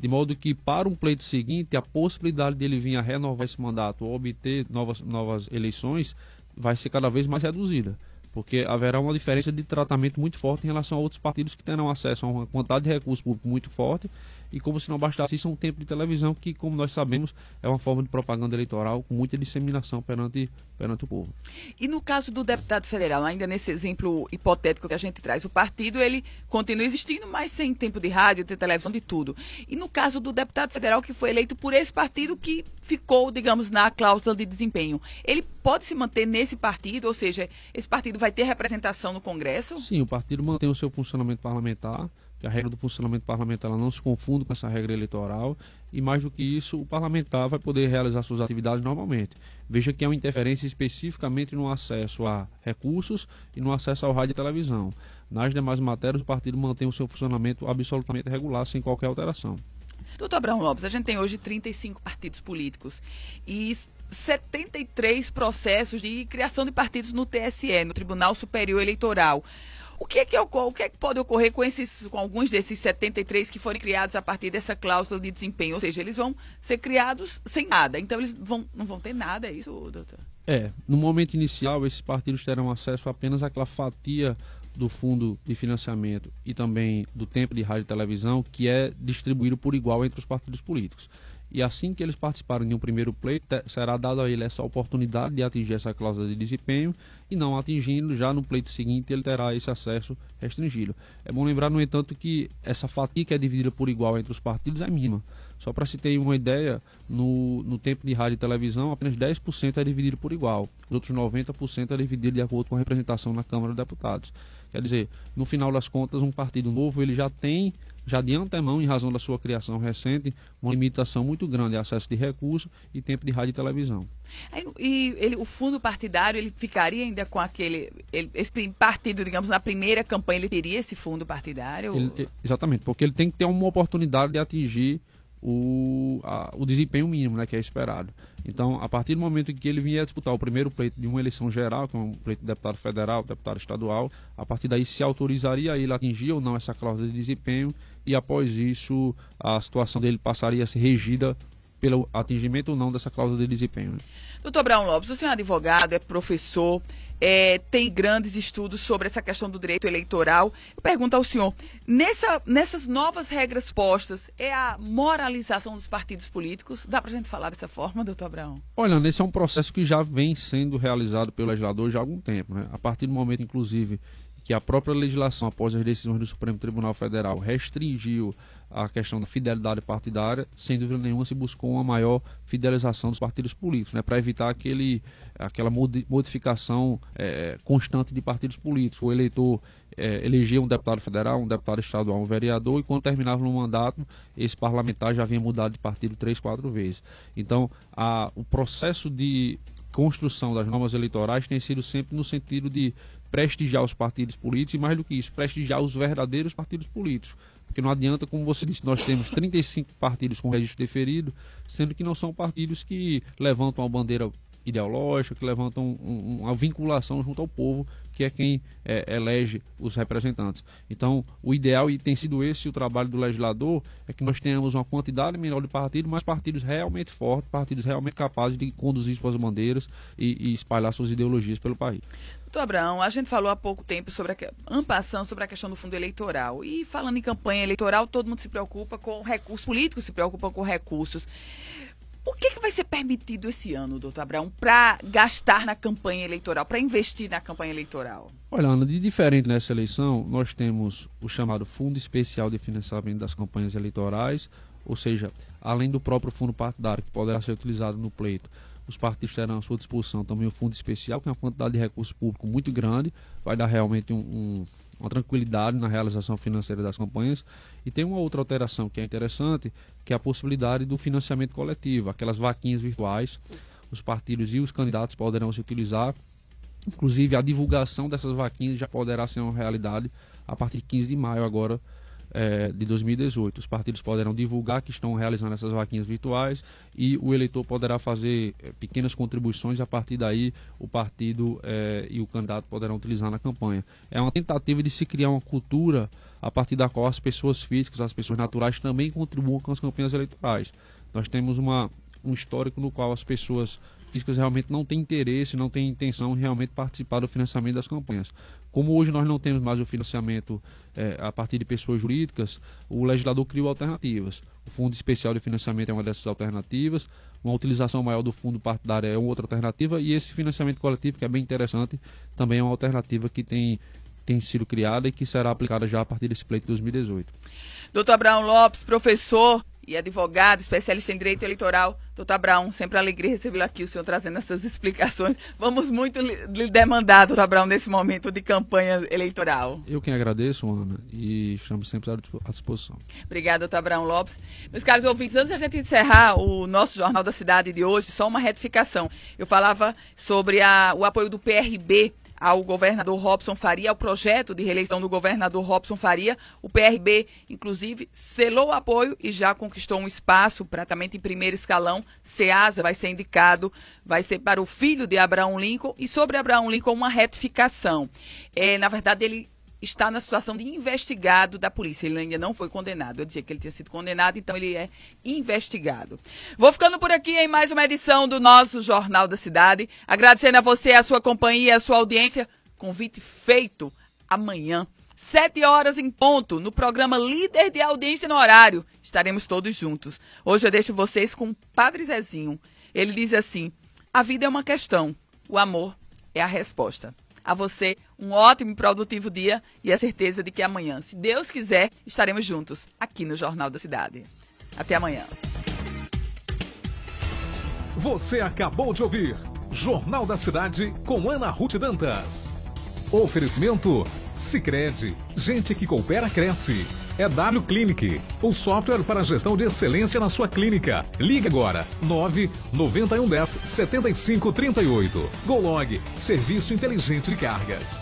De modo que, para um pleito seguinte, a possibilidade dele vir a renovar esse mandato ou obter novas, novas eleições vai ser cada vez mais reduzida porque haverá uma diferença de tratamento muito forte em relação a outros partidos que terão acesso a uma quantidade de recursos públicos muito forte e como se não bastasse isso, é um tempo de televisão que, como nós sabemos, é uma forma de propaganda eleitoral com muita disseminação perante, perante o povo. E no caso do deputado federal, ainda nesse exemplo hipotético que a gente traz, o partido ele continua existindo, mas sem tempo de rádio, de televisão, de tudo. E no caso do deputado federal que foi eleito por esse partido que ficou, digamos, na cláusula de desempenho, ele pode se manter nesse partido, ou seja, esse partido vai ter representação no Congresso? Sim, o partido mantém o seu funcionamento parlamentar que a regra do funcionamento parlamentar não se confunde com essa regra eleitoral e mais do que isso, o parlamentar vai poder realizar suas atividades normalmente. Veja que é uma interferência especificamente no acesso a recursos e no acesso ao rádio e televisão. Nas demais matérias, o partido mantém o seu funcionamento absolutamente regular, sem qualquer alteração. Doutor Abraão Lopes, a gente tem hoje 35 partidos políticos e 73 processos de criação de partidos no TSE, no Tribunal Superior Eleitoral. O que é que, ocorre, o que, é que pode ocorrer com, esses, com alguns desses 73 que forem criados a partir dessa cláusula de desempenho? Ou seja, eles vão ser criados sem nada. Então, eles vão, não vão ter nada, é isso, doutor? É, no momento inicial, esses partidos terão acesso apenas àquela fatia do fundo de financiamento e também do tempo de rádio e televisão que é distribuído por igual entre os partidos políticos e assim que eles participarem de um primeiro pleito, será dada a ele essa oportunidade de atingir essa cláusula de desempenho e não atingindo, já no pleito seguinte ele terá esse acesso restringido. É bom lembrar, no entanto, que essa fatia que é dividida por igual entre os partidos é mínima. Só para se ter uma ideia, no, no tempo de rádio e televisão, apenas 10% é dividido por igual. Os outros 90% é dividido de acordo com a representação na Câmara dos Deputados. Quer dizer, no final das contas, um partido novo ele já tem já de antemão, em razão da sua criação recente, uma limitação muito grande de acesso de recursos e tempo de rádio e televisão. E ele, o fundo partidário, ele ficaria ainda com aquele. Ele, esse partido, digamos, na primeira campanha, ele teria esse fundo partidário? Ele, exatamente, porque ele tem que ter uma oportunidade de atingir o, a, o desempenho mínimo né, que é esperado. Então, a partir do momento em que ele vier disputar o primeiro pleito de uma eleição geral, que é um pleito de deputado federal, deputado estadual, a partir daí se autorizaria ele atingir ou não essa cláusula de desempenho e após isso a situação dele passaria a ser regida pelo atingimento ou não dessa cláusula de desempenho. Doutor Brown Lopes, o senhor é advogado, é professor, é, tem grandes estudos sobre essa questão do direito eleitoral. Eu pergunto ao senhor, nessa, nessas novas regras postas, é a moralização dos partidos políticos? Dá para a gente falar dessa forma, doutor Abraão? Olha, esse é um processo que já vem sendo realizado pelo legislador já há algum tempo. Né? A partir do momento, inclusive, que a própria legislação, após as decisões do Supremo Tribunal Federal, restringiu a questão da fidelidade partidária, sem dúvida nenhuma se buscou uma maior fidelização dos partidos políticos, né, para evitar aquele, aquela modificação é, constante de partidos políticos. O eleitor é, elegia um deputado federal, um deputado estadual, um vereador, e quando terminava no mandato, esse parlamentar já havia mudado de partido três, quatro vezes. Então, a, o processo de construção das normas eleitorais tem sido sempre no sentido de prestigiar os partidos políticos e, mais do que isso, prestigiar os verdadeiros partidos políticos. Porque não adianta, como você disse, nós temos 35 partidos com registro deferido, sendo que não são partidos que levantam a bandeira ideológica, que levantam um, uma vinculação junto ao povo, que é quem é, elege os representantes. Então, o ideal, e tem sido esse o trabalho do legislador, é que nós tenhamos uma quantidade menor de partidos, mas partidos realmente fortes, partidos realmente capazes de conduzir suas bandeiras e, e espalhar suas ideologias pelo país. Doutor Abraão, a gente falou há pouco tempo sobre a, sobre a questão do fundo eleitoral. E falando em campanha eleitoral, todo mundo se preocupa com recursos, políticos se preocupam com recursos. Por que, que vai ser permitido esse ano, doutor Abraão, para gastar na campanha eleitoral, para investir na campanha eleitoral? Olha, Ana, de diferente nessa eleição, nós temos o chamado Fundo Especial de Financiamento das Campanhas Eleitorais, ou seja, além do próprio fundo partidário que poderá ser utilizado no pleito, os partidos terão à sua disposição também o fundo especial, que é uma quantidade de recurso público muito grande, vai dar realmente um, um, uma tranquilidade na realização financeira das campanhas. E tem uma outra alteração que é interessante, que é a possibilidade do financiamento coletivo, aquelas vaquinhas virtuais, os partidos e os candidatos poderão se utilizar. Inclusive, a divulgação dessas vaquinhas já poderá ser uma realidade a partir de 15 de maio agora é, de 2018. Os partidos poderão divulgar que estão realizando essas vaquinhas virtuais e o eleitor poderá fazer é, pequenas contribuições. A partir daí, o partido é, e o candidato poderão utilizar na campanha. É uma tentativa de se criar uma cultura a partir da qual as pessoas físicas, as pessoas naturais também contribuam com as campanhas eleitorais. Nós temos uma, um histórico no qual as pessoas físicas realmente não têm interesse, não têm intenção realmente participar do financiamento das campanhas. Como hoje nós não temos mais o financiamento é, a partir de pessoas jurídicas, o legislador criou alternativas. O Fundo Especial de Financiamento é uma dessas alternativas, uma utilização maior do fundo partidário é outra alternativa, e esse financiamento coletivo, que é bem interessante, também é uma alternativa que tem, tem sido criada e que será aplicada já a partir desse pleito de 2018. Doutor Abraão Lopes, professor e advogado, especialista em direito eleitoral. Doutor Abraão, sempre alegria recebê-lo aqui, o senhor trazendo essas [laughs] explicações. Vamos muito lhe demandar, doutor Abraão, nesse momento de campanha eleitoral. Eu quem agradeço, Ana, e estamos sempre à disposição. Obrigada, doutor Abraão Lopes. Meus caros ouvintes, antes de a gente encerrar o nosso Jornal da Cidade de hoje, só uma retificação. Eu falava sobre a, o apoio do PRB ao governador Robson Faria, ao projeto de reeleição do governador Robson Faria. O PRB, inclusive, selou o apoio e já conquistou um espaço praticamente em primeiro escalão. SEASA vai ser indicado, vai ser para o filho de Abraão Lincoln. E sobre Abraão Lincoln, uma retificação. É, na verdade, ele está na situação de investigado da polícia. Ele ainda não foi condenado. Eu dizia que ele tinha sido condenado, então ele é investigado. Vou ficando por aqui em mais uma edição do nosso Jornal da Cidade. Agradecendo a você, a sua companhia, a sua audiência. Convite feito amanhã. Sete horas em ponto, no programa Líder de Audiência no Horário. Estaremos todos juntos. Hoje eu deixo vocês com o Padre Zezinho. Ele diz assim: a vida é uma questão, o amor é a resposta. A você, um ótimo e produtivo dia e a certeza de que amanhã, se Deus quiser, estaremos juntos aqui no Jornal da Cidade. Até amanhã. Você acabou de ouvir Jornal da Cidade com Ana Ruth Dantas. Oferecimento Sicredi, gente que coopera cresce. É W Clinic, o software para gestão de excelência na sua clínica. Ligue agora 9 9110 7538. Golog, serviço inteligente de cargas.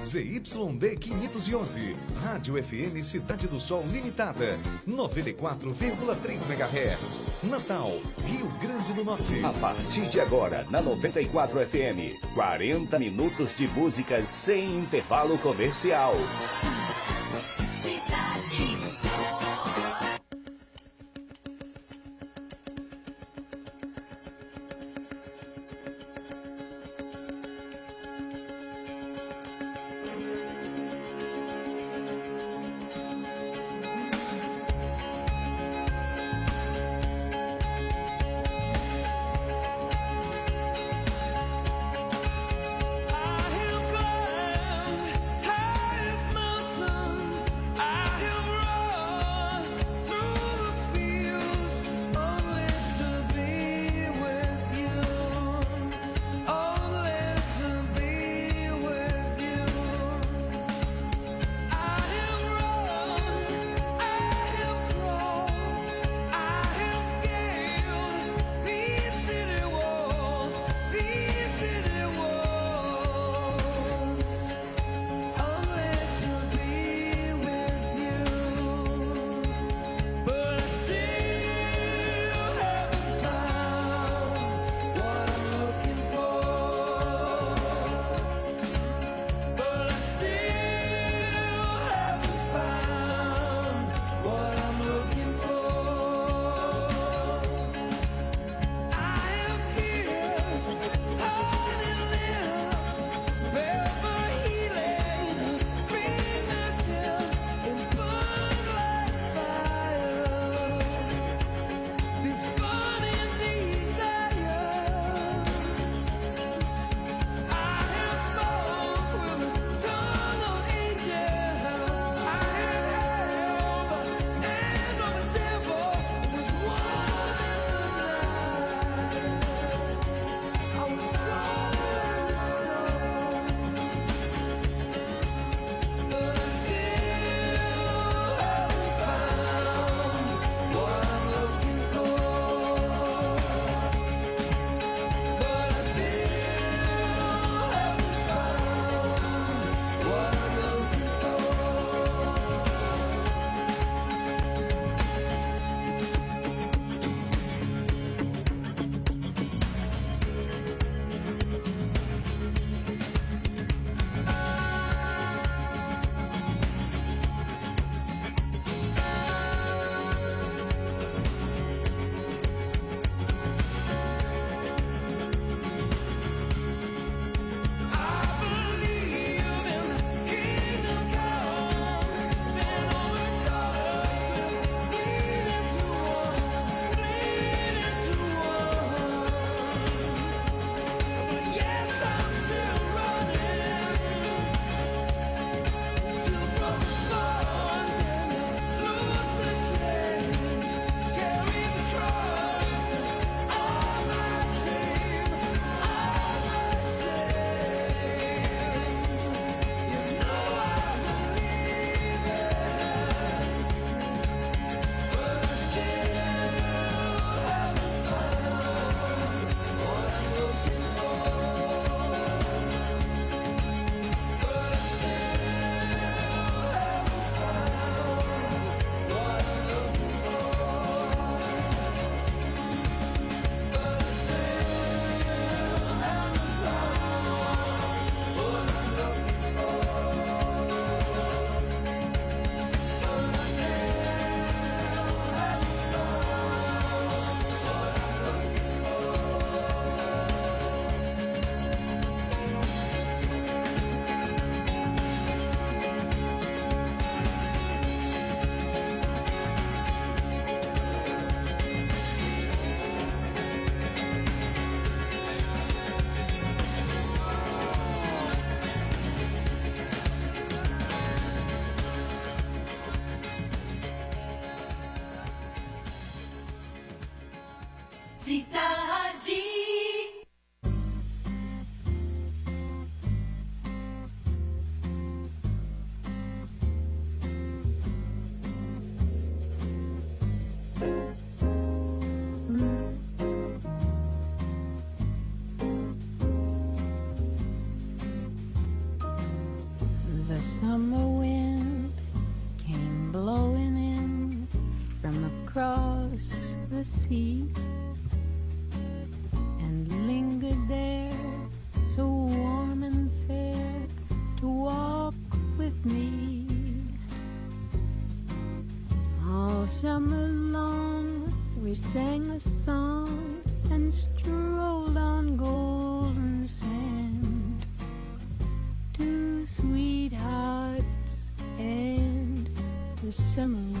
ZYD 511, Rádio FM Cidade do Sol Limitada, 94,3 MHz, Natal, Rio Grande do Norte. A partir de agora, na 94 FM, 40 minutos de músicas sem intervalo comercial. Sweethearts and the summer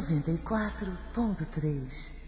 94.3